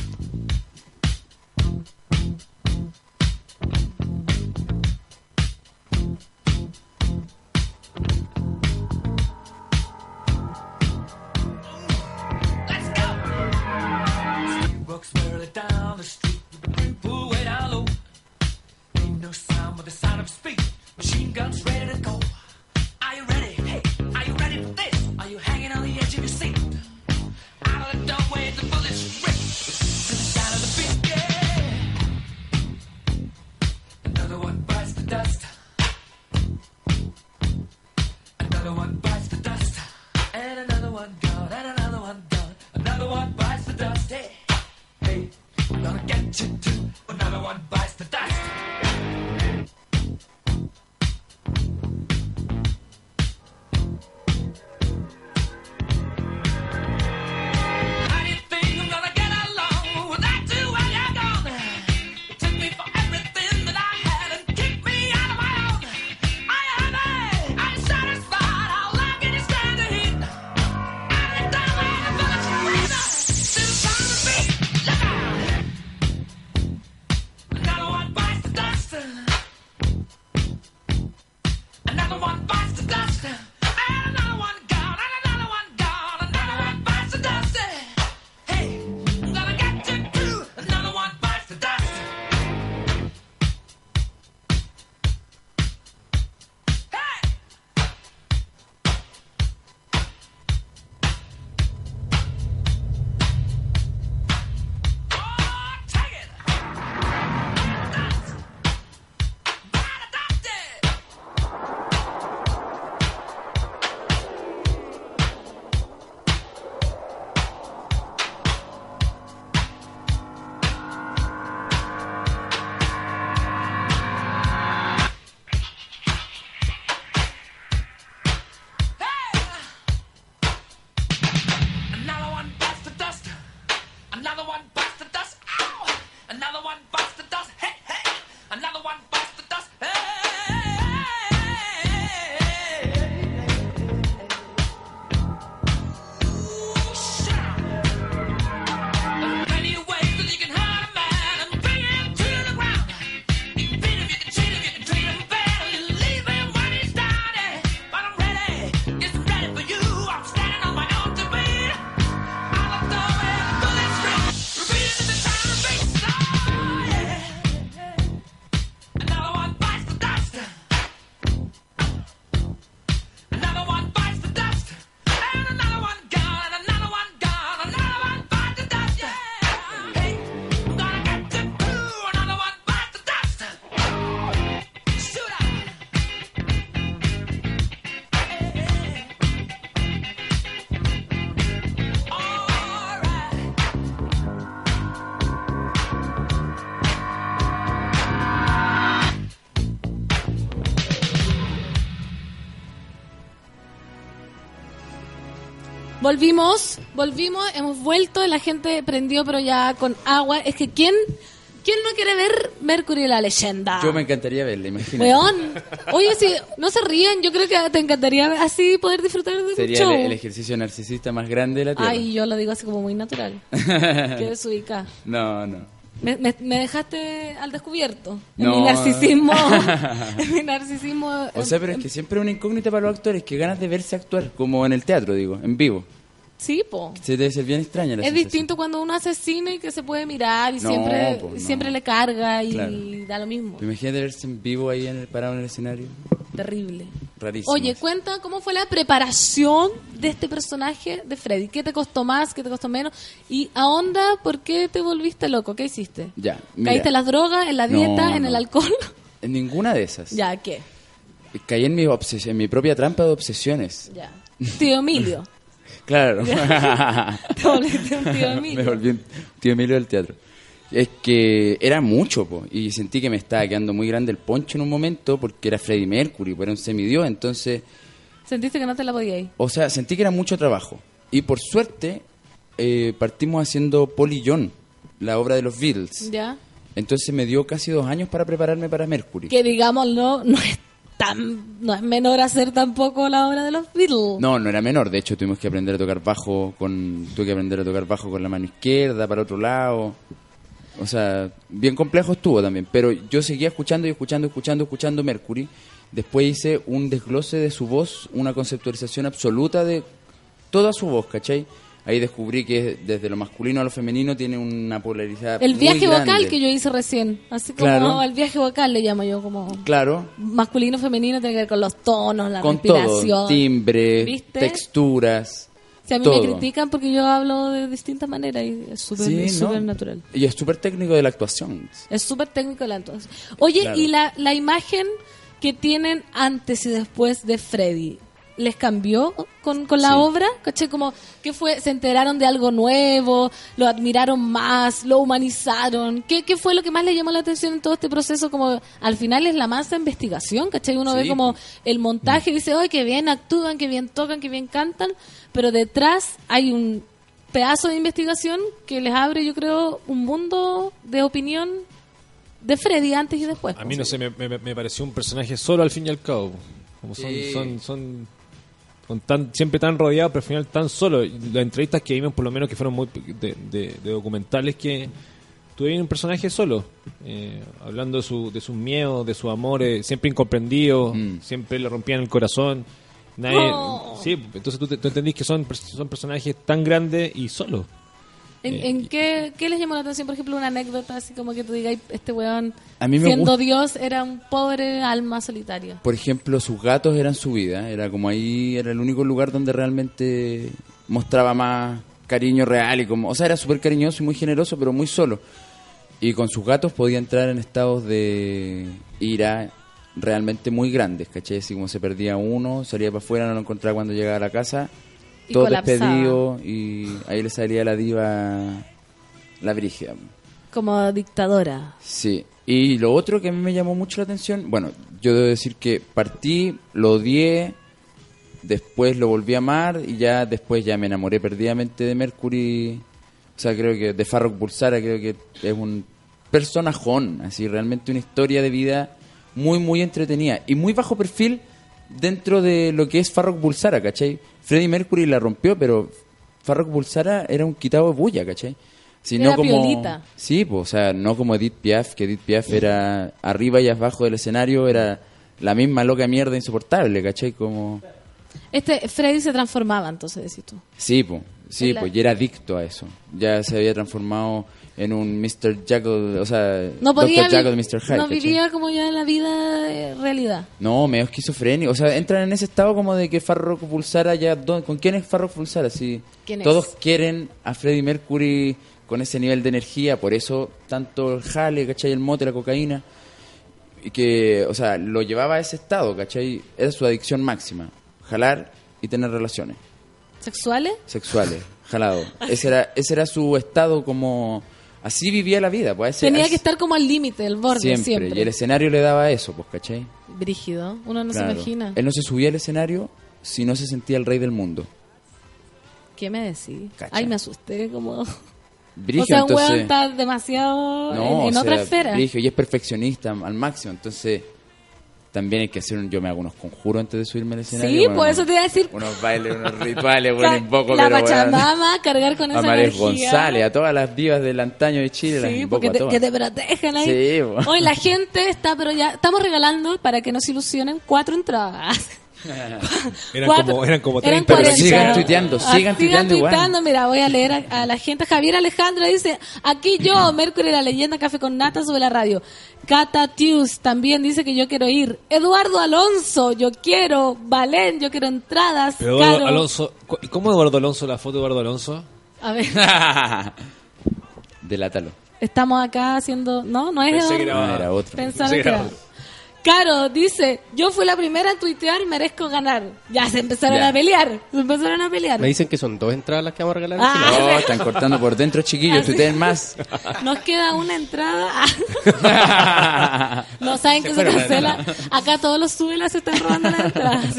Sound but the sound of speed. Machine guns ready to go. Are you ready? Hey, are you ready for this? Are you hanging on the edge of your seat? Out of the doorway, the bullets rip to the sound of the beat. Yeah. Another one bites the dust. Another one bites the dust. And another one gone. And another one gone. Another one bites the dust. Hey. Hey, gonna get you too. Another one bites the dust. Volvimos, volvimos, hemos vuelto, la gente prendió pero ya con agua. Es que ¿quién, quién no quiere ver Mercury la leyenda? Yo me encantaría verla, imagínate. Weón. Oye, si no se ríen, yo creo que te encantaría así poder disfrutar de un Sería show. el, el ejercicio narcisista más grande de la Tierra. Ay, yo lo digo así como muy natural. <laughs> que desubica. No, no. Me, me- me dejaste al descubierto. En No. mi narcisismo. <laughs> en mi narcisismo. O sea, pero es que siempre es una incógnita para los actores, que ganas de verse actuar, como en el teatro, digo, en vivo. Sí, po. Se debe ser bien extraña la Es sensación. distinto cuando uno hace cine y que se puede mirar y No, siempre, po, no. siempre le carga y Claro. da lo mismo. Imagínate verse en vivo ahí en el, parado en el escenario. Terrible. Rarísimo. Oye, cuenta cómo fue la preparación de este personaje de Freddy. ¿Qué te costó más? ¿Qué te costó menos? Y ahonda, ¿por qué te volviste loco? ¿Qué hiciste? Ya, mira. ¿Caíste en las drogas, en la No, dieta, en el no. alcohol? <laughs> En ninguna de esas. ya, ¿qué? Caí en mi, obses- en mi propia trampa de obsesiones. Ya. Tío Emilio. <laughs> Claro. <laughs> Te volviste un tío Emilio. me volví un tío Emilio del teatro. Es que era mucho, po, y sentí que me estaba quedando muy grande el poncho en un momento porque era Freddie Mercury, pues era un semidios, entonces, Sentiste que no te la podías ir. o sea, sentí que era mucho trabajo. Y por suerte, eh, partimos haciendo John, la obra de los Beatles. Ya. Entonces me dio casi dos años para prepararme para Mercury. Que digámoslo, no es no es menor hacer tampoco la obra de los Beatles. No, no era menor. De hecho, tuvimos que aprender a tocar bajo con... Tuve que aprender a tocar bajo con la mano izquierda, para otro lado. O sea, bien complejo estuvo también. Pero yo seguía escuchando y escuchando, escuchando, escuchando Mercury. Después hice un desglose de su voz, una conceptualización absoluta de toda su voz, ¿cachai? Ahí descubrí que desde lo masculino a lo femenino tiene una polaridad El muy viaje vocal grande. que yo hice recién. Así como Claro. el viaje vocal le llamo yo como Claro, masculino, femenino, tiene que ver con los tonos, la con respiración. todo. Timbre, ¿Viste? texturas, Si a mí todo. me critican porque yo hablo de distintas maneras y es súper natural. Y es súper técnico de la actuación. Es súper técnico la entonces. Oye, Claro. y la, la imagen que tienen antes y después de Freddy, ¿les cambió con, con la Sí. obra? ¿Caché? Como que fue, se enteraron de algo nuevo, lo admiraron más, lo humanizaron. ¿Qué, qué fue lo que más le llamó la atención en todo este proceso? Como al final es la masa de investigación, ¿cachai? Uno ve como el montaje y dice, ¡ay, qué bien actúan, qué bien tocan, qué bien cantan! Pero detrás hay un pedazo de investigación que les abre, yo creo, un mundo de opinión de Freddy antes y después. A mí no sé, me, me- me pareció un personaje solo al fin y al cabo. Como son, Sí. son, son, tan, siempre tan rodeados, pero al final tan solo. Las entrevistas que vimos, por lo menos que fueron muy de, de- de documentales, que tuvieron un personaje solo, eh, hablando de, su, de sus miedos, de sus amores, siempre incomprendidos, Mm. siempre le rompían el corazón. Nadie, Oh. Sí, entonces tú, te- tú entendís que son, son personajes tan grandes y solos. ¿En, Eh, en qué, qué les llamó la atención, por ejemplo, una anécdota así como que tú digas, este weón, A mí me siendo gusta- Dios, era un pobre alma solitaria? Por ejemplo, sus gatos eran su vida. Era como ahí, era el único lugar donde realmente mostraba más cariño real y como, o sea, era súper cariñoso y muy generoso, pero muy solo. Y con sus gatos podía entrar en estados de ira realmente muy grandes, ¿cachai? Así como se perdía uno, salía para afuera, no lo encontraba cuando llegaba a la casa, Y todo colapsaba. despedido y ahí le salía la diva, la brígida. Como dictadora. Sí, y lo otro que a mí me llamó mucho la atención, bueno, yo debo decir que partí, lo odié, después lo volví a amar y ya después ya me enamoré perdidamente de Mercury. O sea, creo que de Farrokh Bulsara creo que es un personajón, así realmente una historia de vida muy, muy entretenida y muy bajo perfil dentro de lo que es Farrokh Bulsara, ¿cachai? Freddie Mercury la rompió, pero Farrokh Bulsara era un quitado de bulla, ¿cachai? Si Era no como, piolita. Sí, pues, o sea, no como Edith Piaf, que Edith Piaf era arriba y abajo del escenario, era la misma loca mierda insoportable, ¿cachai? Como... Este, Freddy se transformaba, entonces, decís tú. Sí, pues, sí, pues, y era adicto a eso. Ya se había transformado en un Mr. Jekyll, o sea, No podía Dr. Jekyll, Mr. Hyde. No ¿cachai? vivía como ya en la vida eh, realidad. No, medio esquizofrénico. O sea, entran en ese estado como de que Farrock pulsara ya. ¿dó- ¿Con quién es Farrock pulsara? Si ¿Quién es? todos quieren a Freddie Mercury con ese nivel de energía, por eso tanto el jale, ¿cachai? El mote, la cocaína. Y que, o sea, lo llevaba a ese estado, ¿cachai? Era su adicción máxima. Jalar y tener relaciones ¿Sexuales? sexuales. Jalado. Ese era, ese era su estado como... Así vivía la vida, pues. ese- Tenía que estar como al límite, el borde, siempre. siempre. Y el escenario le daba eso, pues, ¿cachai? Brígido. Uno no Claro. se imagina. Él no se subía al escenario si no se sentía el rey del mundo. ¿Qué me decís? Cacha. Ay, me asusté como... Brigio, o sea, un entonces... weón está demasiado no, en, en o otra sea, esfera. brigio, y es perfeccionista al máximo, entonces... También hay que hacer un... Yo me hago unos conjuros antes de subirme al escenario. Sí, bueno, pues eso te iba a decir. Unos bailes, unos rituales, <laughs> bueno, invoco, la pero, bueno, Pachamama, cargar con a esa María energía. González, a todas las divas del antaño de Chile, las Sí, invoco porque a te, todas. que te protejan ahí. Sí, pues. Hoy la <laughs> gente está, pero ya estamos regalando para que nos ilusionen cuatro entradas. <laughs> Eran Cuatro- como, eran como eran 30 Pero 40. sigan tuiteando, Ah, sigan tuiteando igual. tuiteando. Mira, voy a leer a, a la gente. Javier Alejandro dice, aquí yo, <clears throat> Mercury, la leyenda Café con Nata sube la radio. Cata Tius también dice que yo quiero ir. Eduardo Alonso, yo quiero. Valen, yo quiero entradas. Pero Eduardo Caro. Alonso, ¿cómo Eduardo Alonso, la foto de Eduardo Alonso? A ver, <laughs> Delátalo. estamos acá haciendo... No, no es Pensé que Eduardo. No, era otro. Que era- otro. Caro dice, yo fui la primera en tuitear, merezco ganar. Ya se empezaron Ya. a pelear. Se empezaron a pelear. Me dicen que son dos entradas las que vamos a regalar. Ah. No, están cortando por dentro, chiquillos, tuiteen más. <laughs> Nos queda una entrada. <laughs> no saben que se cancela. Acá todos los suelas se están robando las entradas.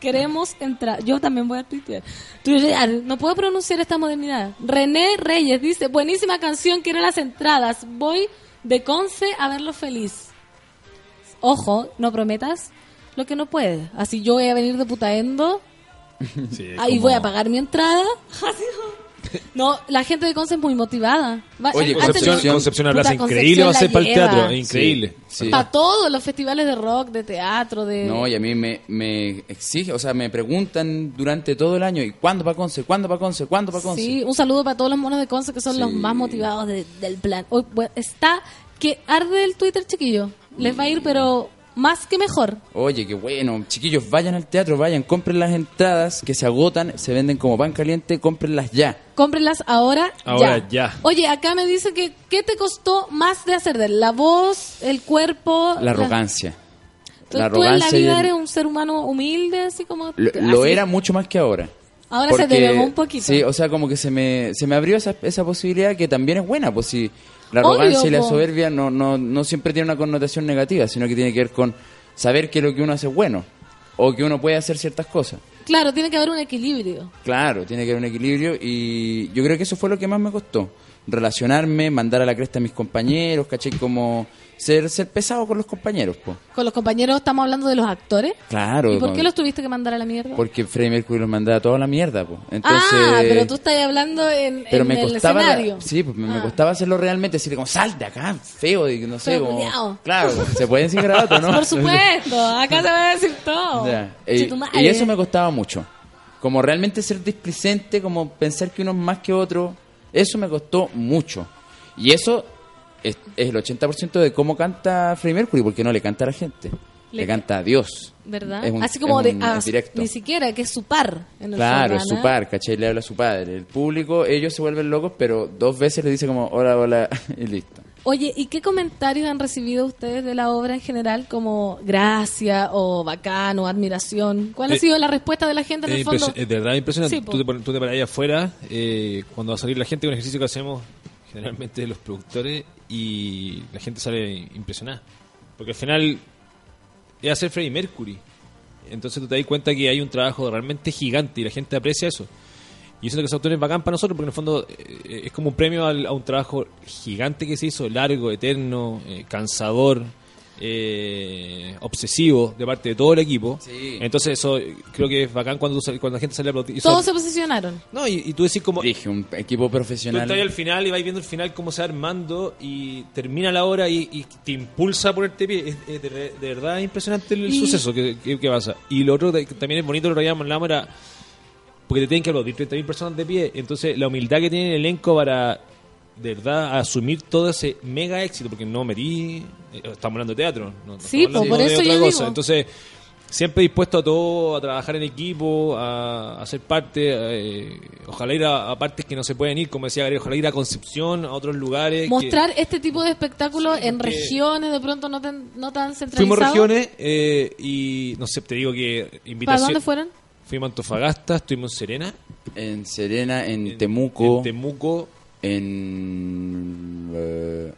Queremos entrar. Yo también voy a tuitear. Tuitear. No puedo pronunciar esta modernidad. René Reyes dice, buenísima canción, quiero las entradas. Voy de Conce a verlo feliz. Ojo, no prometas lo que no puedes. Así yo voy a venir de Putaendo <laughs> Sí, Ahí como- voy a pagar mi entrada. <laughs> No. La gente de Conce es muy motivada. Va- Oye, han Concepción, tenido- Concepción Puta, Plaza, increíble va a ser para el teatro, increíble. Sí. Para todos los festivales de rock, de teatro, de... No, y a mí me, me exige, o sea, me preguntan durante todo el año, ¿y cuándo para Conce? ¿Cuándo para Conce? ¿Cuándo para Conce? Sí, un saludo para todos los monos de Conce que son los más motivados de- del plan. Hoy, bueno, está que arde el Twitter, chiquillo. Les va a ir, pero más que mejor. Oye, qué bueno. Chiquillos, vayan al teatro, vayan, compren las entradas que se agotan, se venden como pan caliente, cómprenlas ya. Cómprenlas ahora, Ahora ya. Oye, acá me dice que ¿qué te costó más de hacer de él? La voz, el cuerpo... La arrogancia. Tú, La tú en la arrogancia vida el- eres un ser humano humilde, así como... Lo, lo así. era mucho más que ahora. Ahora se te un poquito. Sí, o sea, como que se me, se me abrió esa, esa posibilidad que también es buena, pues si la Obvio, arrogancia y la soberbia no, no, no siempre tiene una connotación negativa, sino que tiene que ver con saber que lo que uno hace es bueno o que uno puede hacer ciertas cosas. Claro, tiene que haber un equilibrio. Claro, tiene que haber un equilibrio y yo creo que eso fue lo que más me costó. Relacionarme, mandar a la cresta a mis compañeros, caché como ser, ser pesado con los compañeros, pues. Con los compañeros estamos hablando de los actores. Claro. ¿Y por con- qué los tuviste que mandar a la mierda? Porque Freddie Mercury los mandaba toda la mierda, pues. Entonces, ah, pero tú estás hablando en, pero en me el costaba escenario. sí pues me, me Ah. costaba hacerlo realmente decirle como sal de acá feo y no sé como claro se pueden decir garabato no <laughs> Por supuesto, acá se va a decir todo. Ya. Y- y eso me costaba mucho como realmente ser displicente como pensar que uno es más que otro eso me costó mucho y eso es, es el 80% de cómo canta Freddie Mercury porque no le canta a la gente le, Le- canta a Dios ¿Verdad? Es un- Así como es de un- ah, es directo. ni siquiera que es su par en el Claro, es su ¿no? par, ¿cachai? Le habla a su padre. El público, ellos se vuelven locos, pero dos veces le dice como, hola, hola, <laughs> y listo. Oye, ¿y qué comentarios han recibido ustedes de la obra en general como gracia o bacán o admiración? ¿Cuál ha Eh, sido la respuesta de la gente en Es el fondo? de verdad impresionante. Sí, tú, te, pones- tú te paras ahí afuera, eh, cuando va a salir la gente, un ejercicio que hacemos generalmente los productores, y la gente sale impresionada. Porque al final es hacer Freddie Mercury. Entonces tú te das cuenta que hay un trabajo realmente gigante y la gente aprecia eso. Y eso es lo que se obtiene bacán para nosotros, porque en el fondo eh, es como un premio al- a un trabajo gigante que se hizo, largo, eterno, eh, cansador, eh, obsesivo de parte de todo el equipo. Sí. Entonces eso creo que es bacán cuando, tú cuando la gente sale a aplaudir. Todos eso- se posicionaron. No, y, y tú decís como... Dije, un equipo Tú profesional. estás ahí al final y vais viendo el final cómo se va armando y termina la hora y, y te impulsa a ponerte pie. Es, es de, de verdad impresionante el Y- suceso que, que- que pasa. Y lo otro que también es bonito, lo que hablábamos era porque te tienen que aplaudir 30.000 personas de pie. Entonces, la humildad que tiene el elenco para de verdad asumir todo ese mega éxito, porque no metí. eh, Estamos hablando de teatro, no, Sí, estamos po, hablando por de eso otra yo cosa. digo. Entonces, siempre dispuesto a todo, a trabajar en equipo, a, a ser parte. eh, ojalá ir a, a partes que no se pueden ir, como decía Gabriel, ojalá ir a Concepción, a otros lugares. que- Mostrar este tipo de espectáculos en regiones de pronto no tan, no tan centralizados. Fuimos regiones eh, y no sé, te digo que ¿Para invitación. dónde fueron? Fuimos a Antofagasta, estuvimos en Serena, En Serena, en, en- Temuco, en Temuco, en, eh,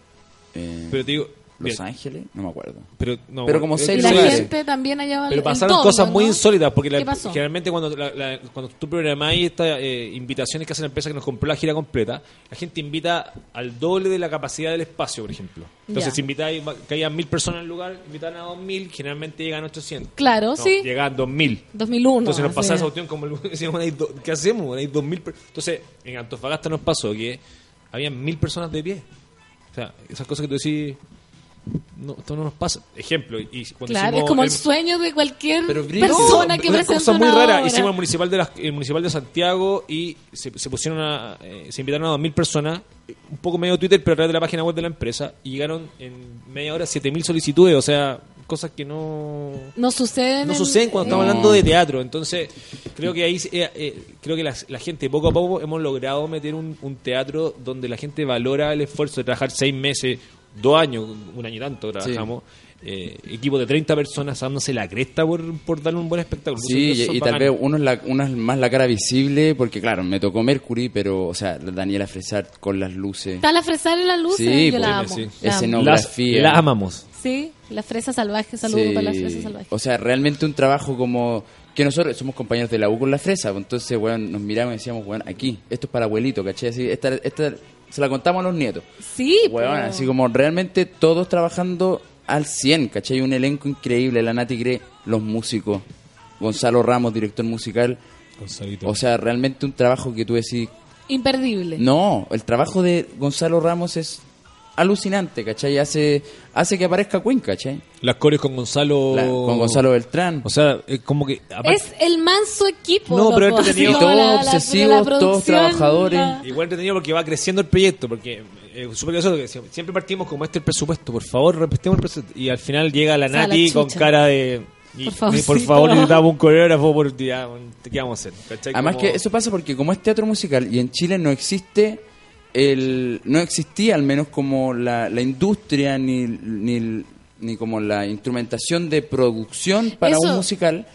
en pero te digo, Los bien, Ángeles, no me acuerdo. pero, no, pero como seis Y la lugares. gente también allá va Pero pasaron cosas muy ¿no? insólitas, porque la- ¿Qué pasó? generalmente cuando, la- la- cuando tú programás estas eh, invitaciones que hace la empresa que nos compró la gira completa, la gente invita al doble de la capacidad del espacio, por ejemplo. Entonces, Ya. si invitáis, que hayan mil personas en el lugar, invitan a dos mil, generalmente llegan 800. Claro, No, sí. Llegan dos mil. 2001. Entonces nos pasaba esa cuestión como el- <laughs> decíamos, "Hay do- ¿qué hacemos? Hay dos mil per-". Entonces, en Antofagasta nos pasó que había mil personas de pie. O sea, esas cosas que tú decís, no, esto no nos pasa. Ejemplo, y cuando Claro, es como el, el- sueño de cualquier persona no, que una presenta cosa muy una rara. obra. Hicimos el municipal de las- el municipal de Santiago y se, se pusieron a, eh, se invitaron a 2000 personas, un poco medio Twitter, pero a través de la página web de la empresa y llegaron en media hora 7000 solicitudes, o sea, cosas que no No suceden. no en- suceden cuando estamos hablando de teatro. Entonces, creo que ahí eh, eh, creo que la, la gente poco a poco hemos logrado meter un, un teatro donde la gente valora el esfuerzo de trabajar seis meses, dos años, un año y tanto trabajamos. eh, equipo de 30 personas dándose la cresta por, por dar un buen espectáculo. Sí, y, tal vez uno es, la, uno es más la cara visible, porque claro, me tocó Mercury, pero, o sea, la Daniela Fresart con las luces. Está la fresar en las luces. Sí, yo la pues, amo. sí. la. Escenografía. Las- la amamos. Sí, la fresa salvaje. Saludo Sí. para la fresa salvaje. O sea, realmente un trabajo como que nosotros somos compañeros de la U con la fresa, pues, entonces, bueno, nos miramos y decíamos, bueno, aquí, esto es para abuelito, ¿cachai? Así, esta, esta se la contamos a los nietos. Sí, Bueno, pero- así como realmente todos trabajando al 100, ¿cachai? Un elenco increíble, la Nati Gre, los músicos, Gonzalo Ramos, director musical. Gonzalito. O sea, realmente un trabajo que tú decís, Imperdible. no, el trabajo de Gonzalo Ramos es alucinante, ¿cachai? Hace, hace que aparezca Cuenca, ¿cachai? Las coreos con Gonzalo. La- con Gonzalo Beltrán. O sea, es como que. aparte- Es el manso equipo. No, pero entretenido. Y todos la- obsesivos, la todos trabajadores. la- Igual entretenido porque va creciendo el proyecto, porque eh, es súper gracioso que sie- siempre partimos como este el presupuesto, por favor, respetemos el presupuesto. Y al final llega la O sea, la Nati con cara de... y- Por y favorcito. por favor, necesitamos un coreógrafo por día. ¿Qué vamos a hacer? ¿Cachai? Además Como- que eso pasa porque como es teatro musical y en Chile no existe el no existía al menos como la, la industria ni, ni, ni como la instrumentación de producción para Eso- un musical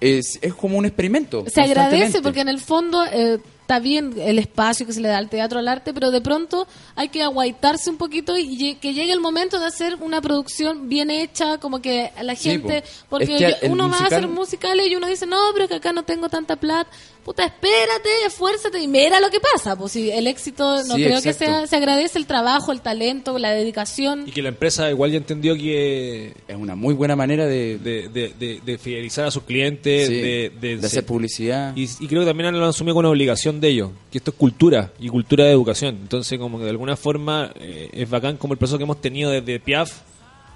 es, es como un experimento. Se agradece porque en el fondo eh, está bien el espacio que se le da al teatro, al arte, pero de pronto hay que aguaitarse un poquito y que llegue el momento de hacer una producción bien hecha, como que la Sí, gente, po. porque Es que el uno va a musical- hacer musicales y uno dice, no, pero que acá no tengo tanta plata. Puta, espérate, esfuérzate y mira lo que pasa. Pues si el éxito, no Sí, creo que sea, se agradece el trabajo, el talento, la dedicación. Y que la empresa igual ya entendió que... Es una muy buena manera de, De, de, de- de fidelizar a sus clientes, sí, de, de de- hacer publicidad. Y, y creo que también lo han asumido con una obligación de ellos, que esto es cultura y cultura de educación. Entonces, como que de alguna forma eh, es bacán como el proceso que hemos tenido desde Piaf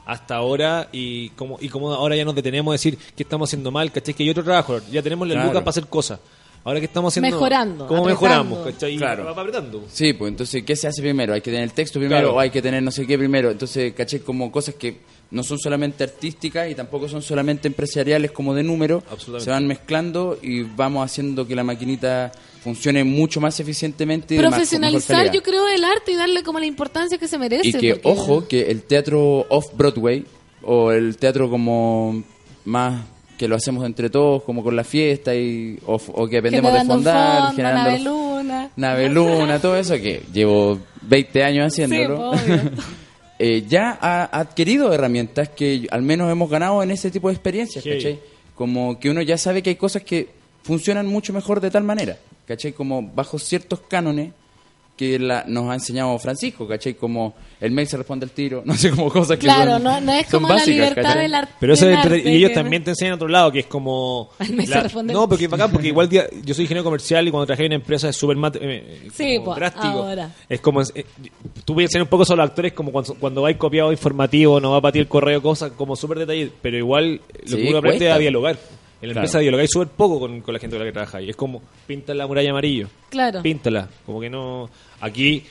hasta ahora y como y como ahora ya nos detenemos a decir que estamos haciendo mal, ¿cachai? Que hay otro trabajo, ya tenemos la Claro. lucas para hacer cosas. Ahora que estamos haciendo... Mejorando, ¿Cómo apretando. mejoramos? ¿cachai? Claro. Va apretando. Sí, pues entonces, ¿qué se hace primero? ¿Hay que tener el texto primero Claro. o hay que tener no sé qué primero? Entonces, caché como cosas que no son solamente artísticas y tampoco son solamente empresariales como de número. Absolutamente. Se van mezclando y vamos haciendo que la maquinita funcione mucho más eficientemente. más- Profesionalizar, yo creo, el arte y darle como la importancia que se merece. Y que, porque- ojo, que el teatro off-Broadway o el teatro como más que lo hacemos entre todos, como con la fiesta y o, o que dependemos de fondar, fondo, generando Nave Luna. Nave Luna, todo eso que llevo 20 años haciéndolo. Sí, obvio. <laughs> eh, ya ha adquirido herramientas que al menos hemos ganado en ese tipo de experiencias, Sí. ¿cachai? Como que uno ya sabe que hay cosas que funcionan mucho mejor de tal manera. ¿cachai? Como bajo ciertos cánones que la- nos ha enseñado Francisco, ¿cachai? Como el mail se responde al tiro, <laughs> no sé, como cosas que Claro, son- no, no es como la básicas, libertad ¿cachai? del arte. Pero eso del arte, y ellos que- también te enseñan otro lado, que es como... Ay, me hizo responder. no, porque es bacán, porque <laughs> igual día- yo soy ingeniero comercial y cuando trabajé en una empresa es súper mat- eh, Sí, drástico. ahora. Es como... eh, tú puedes enseñar un poco sobre los actores como cuando, cuando vais copiado informativo, no va para ti el correo, cosas como súper detalladas, pero igual lo Sí, que uno aprende cuesta. es a dialogar. En la Claro. empresa dialogáis súper poco con, con la gente con la que trabajáis. Es como, pinta la muralla amarillo. Claro. Píntala. Como que no... Aquí...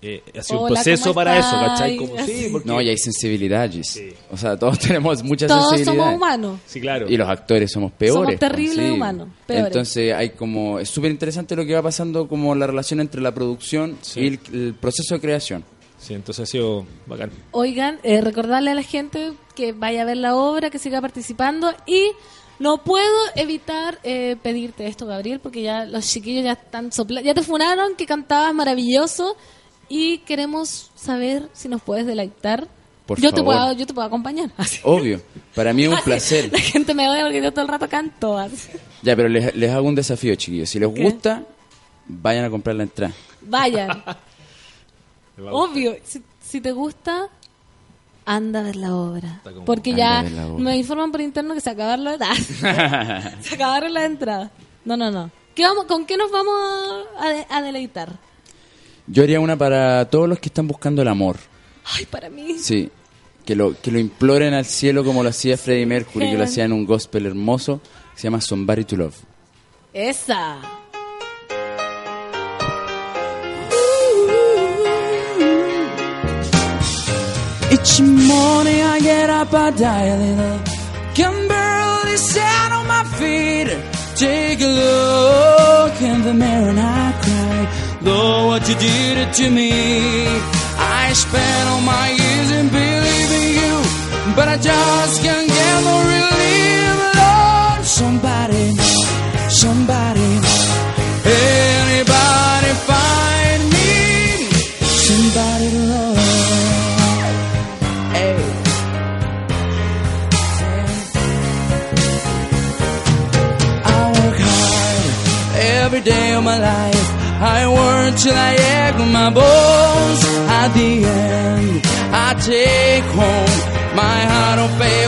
eh, ha sido un Hola, proceso ¿cómo para eso? ¿cachai? Como, sí, porque- No, y hay sensibilidad, Gis. Sí. O sea, todos <laughs> tenemos mucha Todos sensibilidad. somos humanos. Sí, claro. Y los actores somos peores. Somos pues, terribles sí. humanos, peores. Entonces hay como... Es súper interesante lo que va pasando como la relación entre la producción Sí. y el, el proceso de creación. Sí, entonces ha sido bacán. Oigan, eh, recordarle a la gente que vaya a ver la obra, que siga participando y no puedo evitar eh, pedirte esto, Gabriel, porque ya los chiquillos ya están soplando, ya te funaron, que cantabas maravilloso y queremos saber si nos puedes deleitar. Por yo te favor. puedo, yo te puedo acompañar. <laughs> Así. Obvio. Para mí es un placer. La gente me odia porque yo todo el rato canto. así. Ya, pero les, les hago un desafío, chiquillos. Si les ¿Qué? gusta, vayan a comprar la entrada. Vayan. <laughs> Obvio, si, si te gusta, anda a ver la obra. Porque ya obra. me informan por interno que se acabaron las <laughs> <laughs> se acabaron las entradas. No, no, no. ¿Qué vamos, ¿Con qué nos vamos a, de- a deleitar? Yo haría una para todos los que están buscando el amor. Ay, para mí. Sí. Que lo, que lo imploren al cielo como lo hacía Freddie Mercury, que lo <laughs> hacía en un gospel hermoso que se llama Somebody to Love. Esa. Each morning I get up, I die a little. Can barely stand on my feet. Take a look in the mirror and I cry. Look what you did to me. I spent all my years in believing you, but I just can't get no relief. Lord, somebody, somebody, anybody find day of my life. I work till I ache my bones. At the end, I take home my heart of pay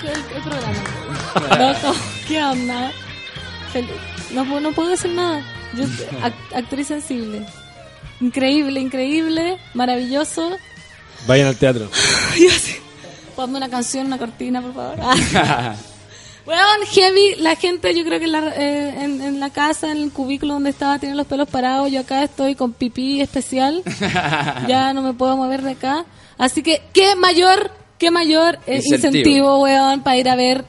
El, el- programa. Loco, ¿qué onda? No, no puedo decir nada. Yo, <laughs> act- actriz sensible. Increíble, increíble, maravilloso. Vayan al teatro. <laughs> Ponme una canción, una cortina, por favor. <laughs> Bueno, heavy, la gente yo creo que en la, eh, en, en la casa, en el cubículo donde estaba, tiene los pelos parados. Yo acá estoy con pipí especial. ya no me puedo mover de acá. Así que, ¿qué mayor, qué mayor eh, Incentivo. incentivo, weón, para ir a ver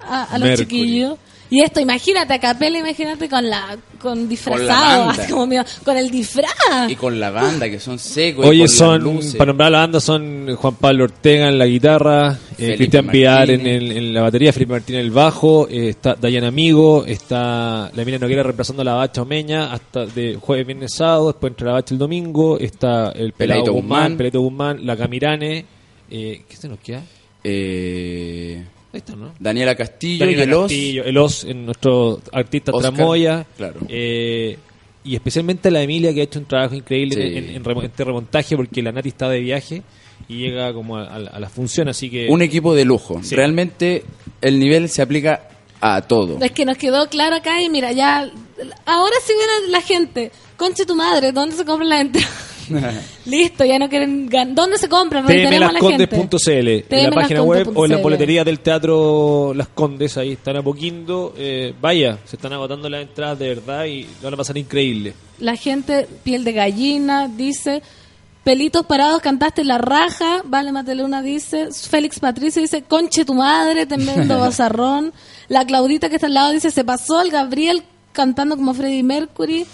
a, a los Mercury. chiquillos? Y esto, imagínate, a capela, imagínate con la, con disfrazado, banda. así como mío, con el disfraz. Y con la banda, que son secos. y Oye, con las son, luces. para nombrar la banda, son Juan Pablo Ortega en la guitarra, eh, Felipe Cristian Piar en, el- en la batería, Felipe Martínez en el bajo, eh, está Dayan Amigo, está la Mina Noguera reemplazando a la Bacha Omeña hasta de jueves, viernes, sábado, después entra la Bacha el domingo, está el Pelado Guzmán, Guzmán. Peleto Guzmán, la Camirane, eh, ¿qué se nos queda? Eh, Ahí está, ¿no? Daniela Castillo Daniela y el Os. Castillo, el Os, en nuestro artista Oscar, Tramoya. claro. eh, y especialmente la Emilia, que ha hecho un trabajo increíble Sí. en, en remo- este remontaje, porque la Nati está de viaje y llega como a, a la- a la función, así que... Un equipo de lujo. Sí. Realmente el nivel se aplica a todo. Es que nos quedó claro acá y mira, ya. Ahora sí viene la gente. Conche tu madre, ¿dónde se compra la entrada? <laughs> Listo, ya no quieren gan- ¿Dónde se compran? Reiteremos a la gente. tmlascondes.cl en la página web o en la tmlascondes.cl. boletería del Teatro Las Condes, ahí están a poquindo. Eh, vaya, se están agotando las entradas de verdad y lo van a pasar increíble. La gente, piel de gallina, dice. Pelitos parados, cantaste la raja. Vale, Mateluna dice. Félix Patricio dice, conche tu madre, tremendo <laughs> bozarrón. La Claudita que está al lado dice, se pasó el Gabriel cantando como Freddie Mercury.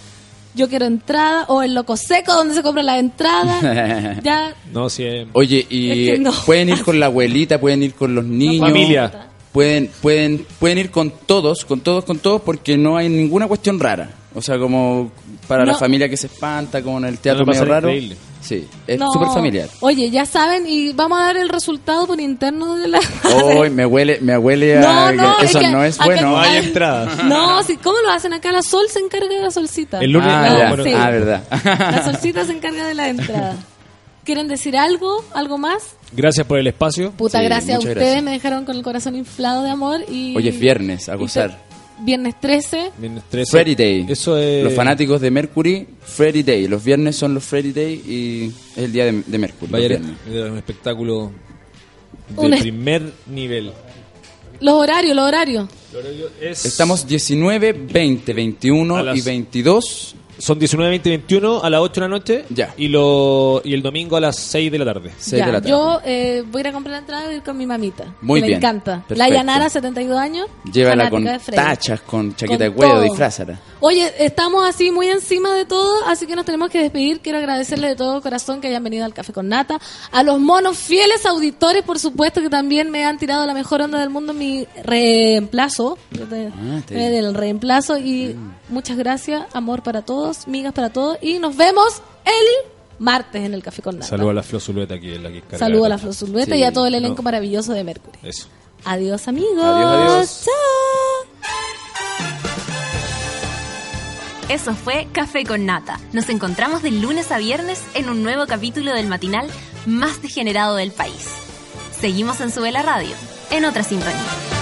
Yo quiero entrada. O el Loco Seco, donde se compra la entrada. <laughs> ya, No, si es- Oye, y Es que no. pueden ir con la abuelita, pueden ir con los niños. Familia. Pueden, pueden, pueden ir con todos, con todos, con todos, porque no hay ninguna cuestión rara. O sea, como para la familia que se espanta, como en el teatro medio raro. increíble. Sí, es no. súper familiar. Oye, ya saben, y vamos a dar el resultado por interno de la. Hoy me huele, me huele a No, no, que es eso que no es bueno. no hay Ay. entradas. <laughs> No, sí, ¿cómo lo hacen acá? La Sol se encarga de la solcita. El lunes, Ah, no, ya. bueno, sí. Ah, verdad. La solcita se encarga de la entrada. ¿Quieren decir algo? ¿Algo más? Gracias por el espacio. Puta, Sí, gracias a ustedes. gracias. Me dejaron con el corazón inflado de amor. y Hoy es viernes, a y gozar. Viernes 13. Viernes 13. Freddy Day. Eso es. Los fanáticos de Mercury, Freddy Day. Los viernes son los Freddy Day y es el día de, de Mercury. Vaya, era un espectáculo de Un es- primer nivel. Los horarios, los horarios. Es- Estamos 19, 20, 21 A las- y 22. Son 19, 20, 21 a las 8 de la noche. Ya. Y, lo, y el domingo a las 6 de la tarde. 6 Ya, de la tarde. Yo eh, voy a ir a comprar la entrada y voy a ir con mi mamita. Muy que bien, Le encanta. perfecto. La Yanara, 72 años. Llévala con fanática de Freddy. tachas, con chaqueta Con de todo. disfrázala. Oye, estamos así muy encima de todo, así que nos tenemos que despedir. Quiero agradecerle de todo corazón que hayan venido al Café con Nata. A los monos fieles auditores, por supuesto, que también me han tirado la mejor onda del mundo, mi reemplazo. Ah, Eh, del reemplazo. Y muchas gracias, amor para todos, migas para todos. Y nos vemos el martes en el Café con Nata. Saludos a la Flo Zulueta que es la que encarga Saludo a la. Flor Zulueta Sí, y a todo el elenco no. maravilloso de Mercury. Eso. Adiós, amigos. Adiós, adiós. Chao. Eso fue Café con Nata. Nos encontramos de lunes a viernes en un nuevo capítulo del matinal más degenerado del país. Seguimos en Sube la Radio, en otra sintonía.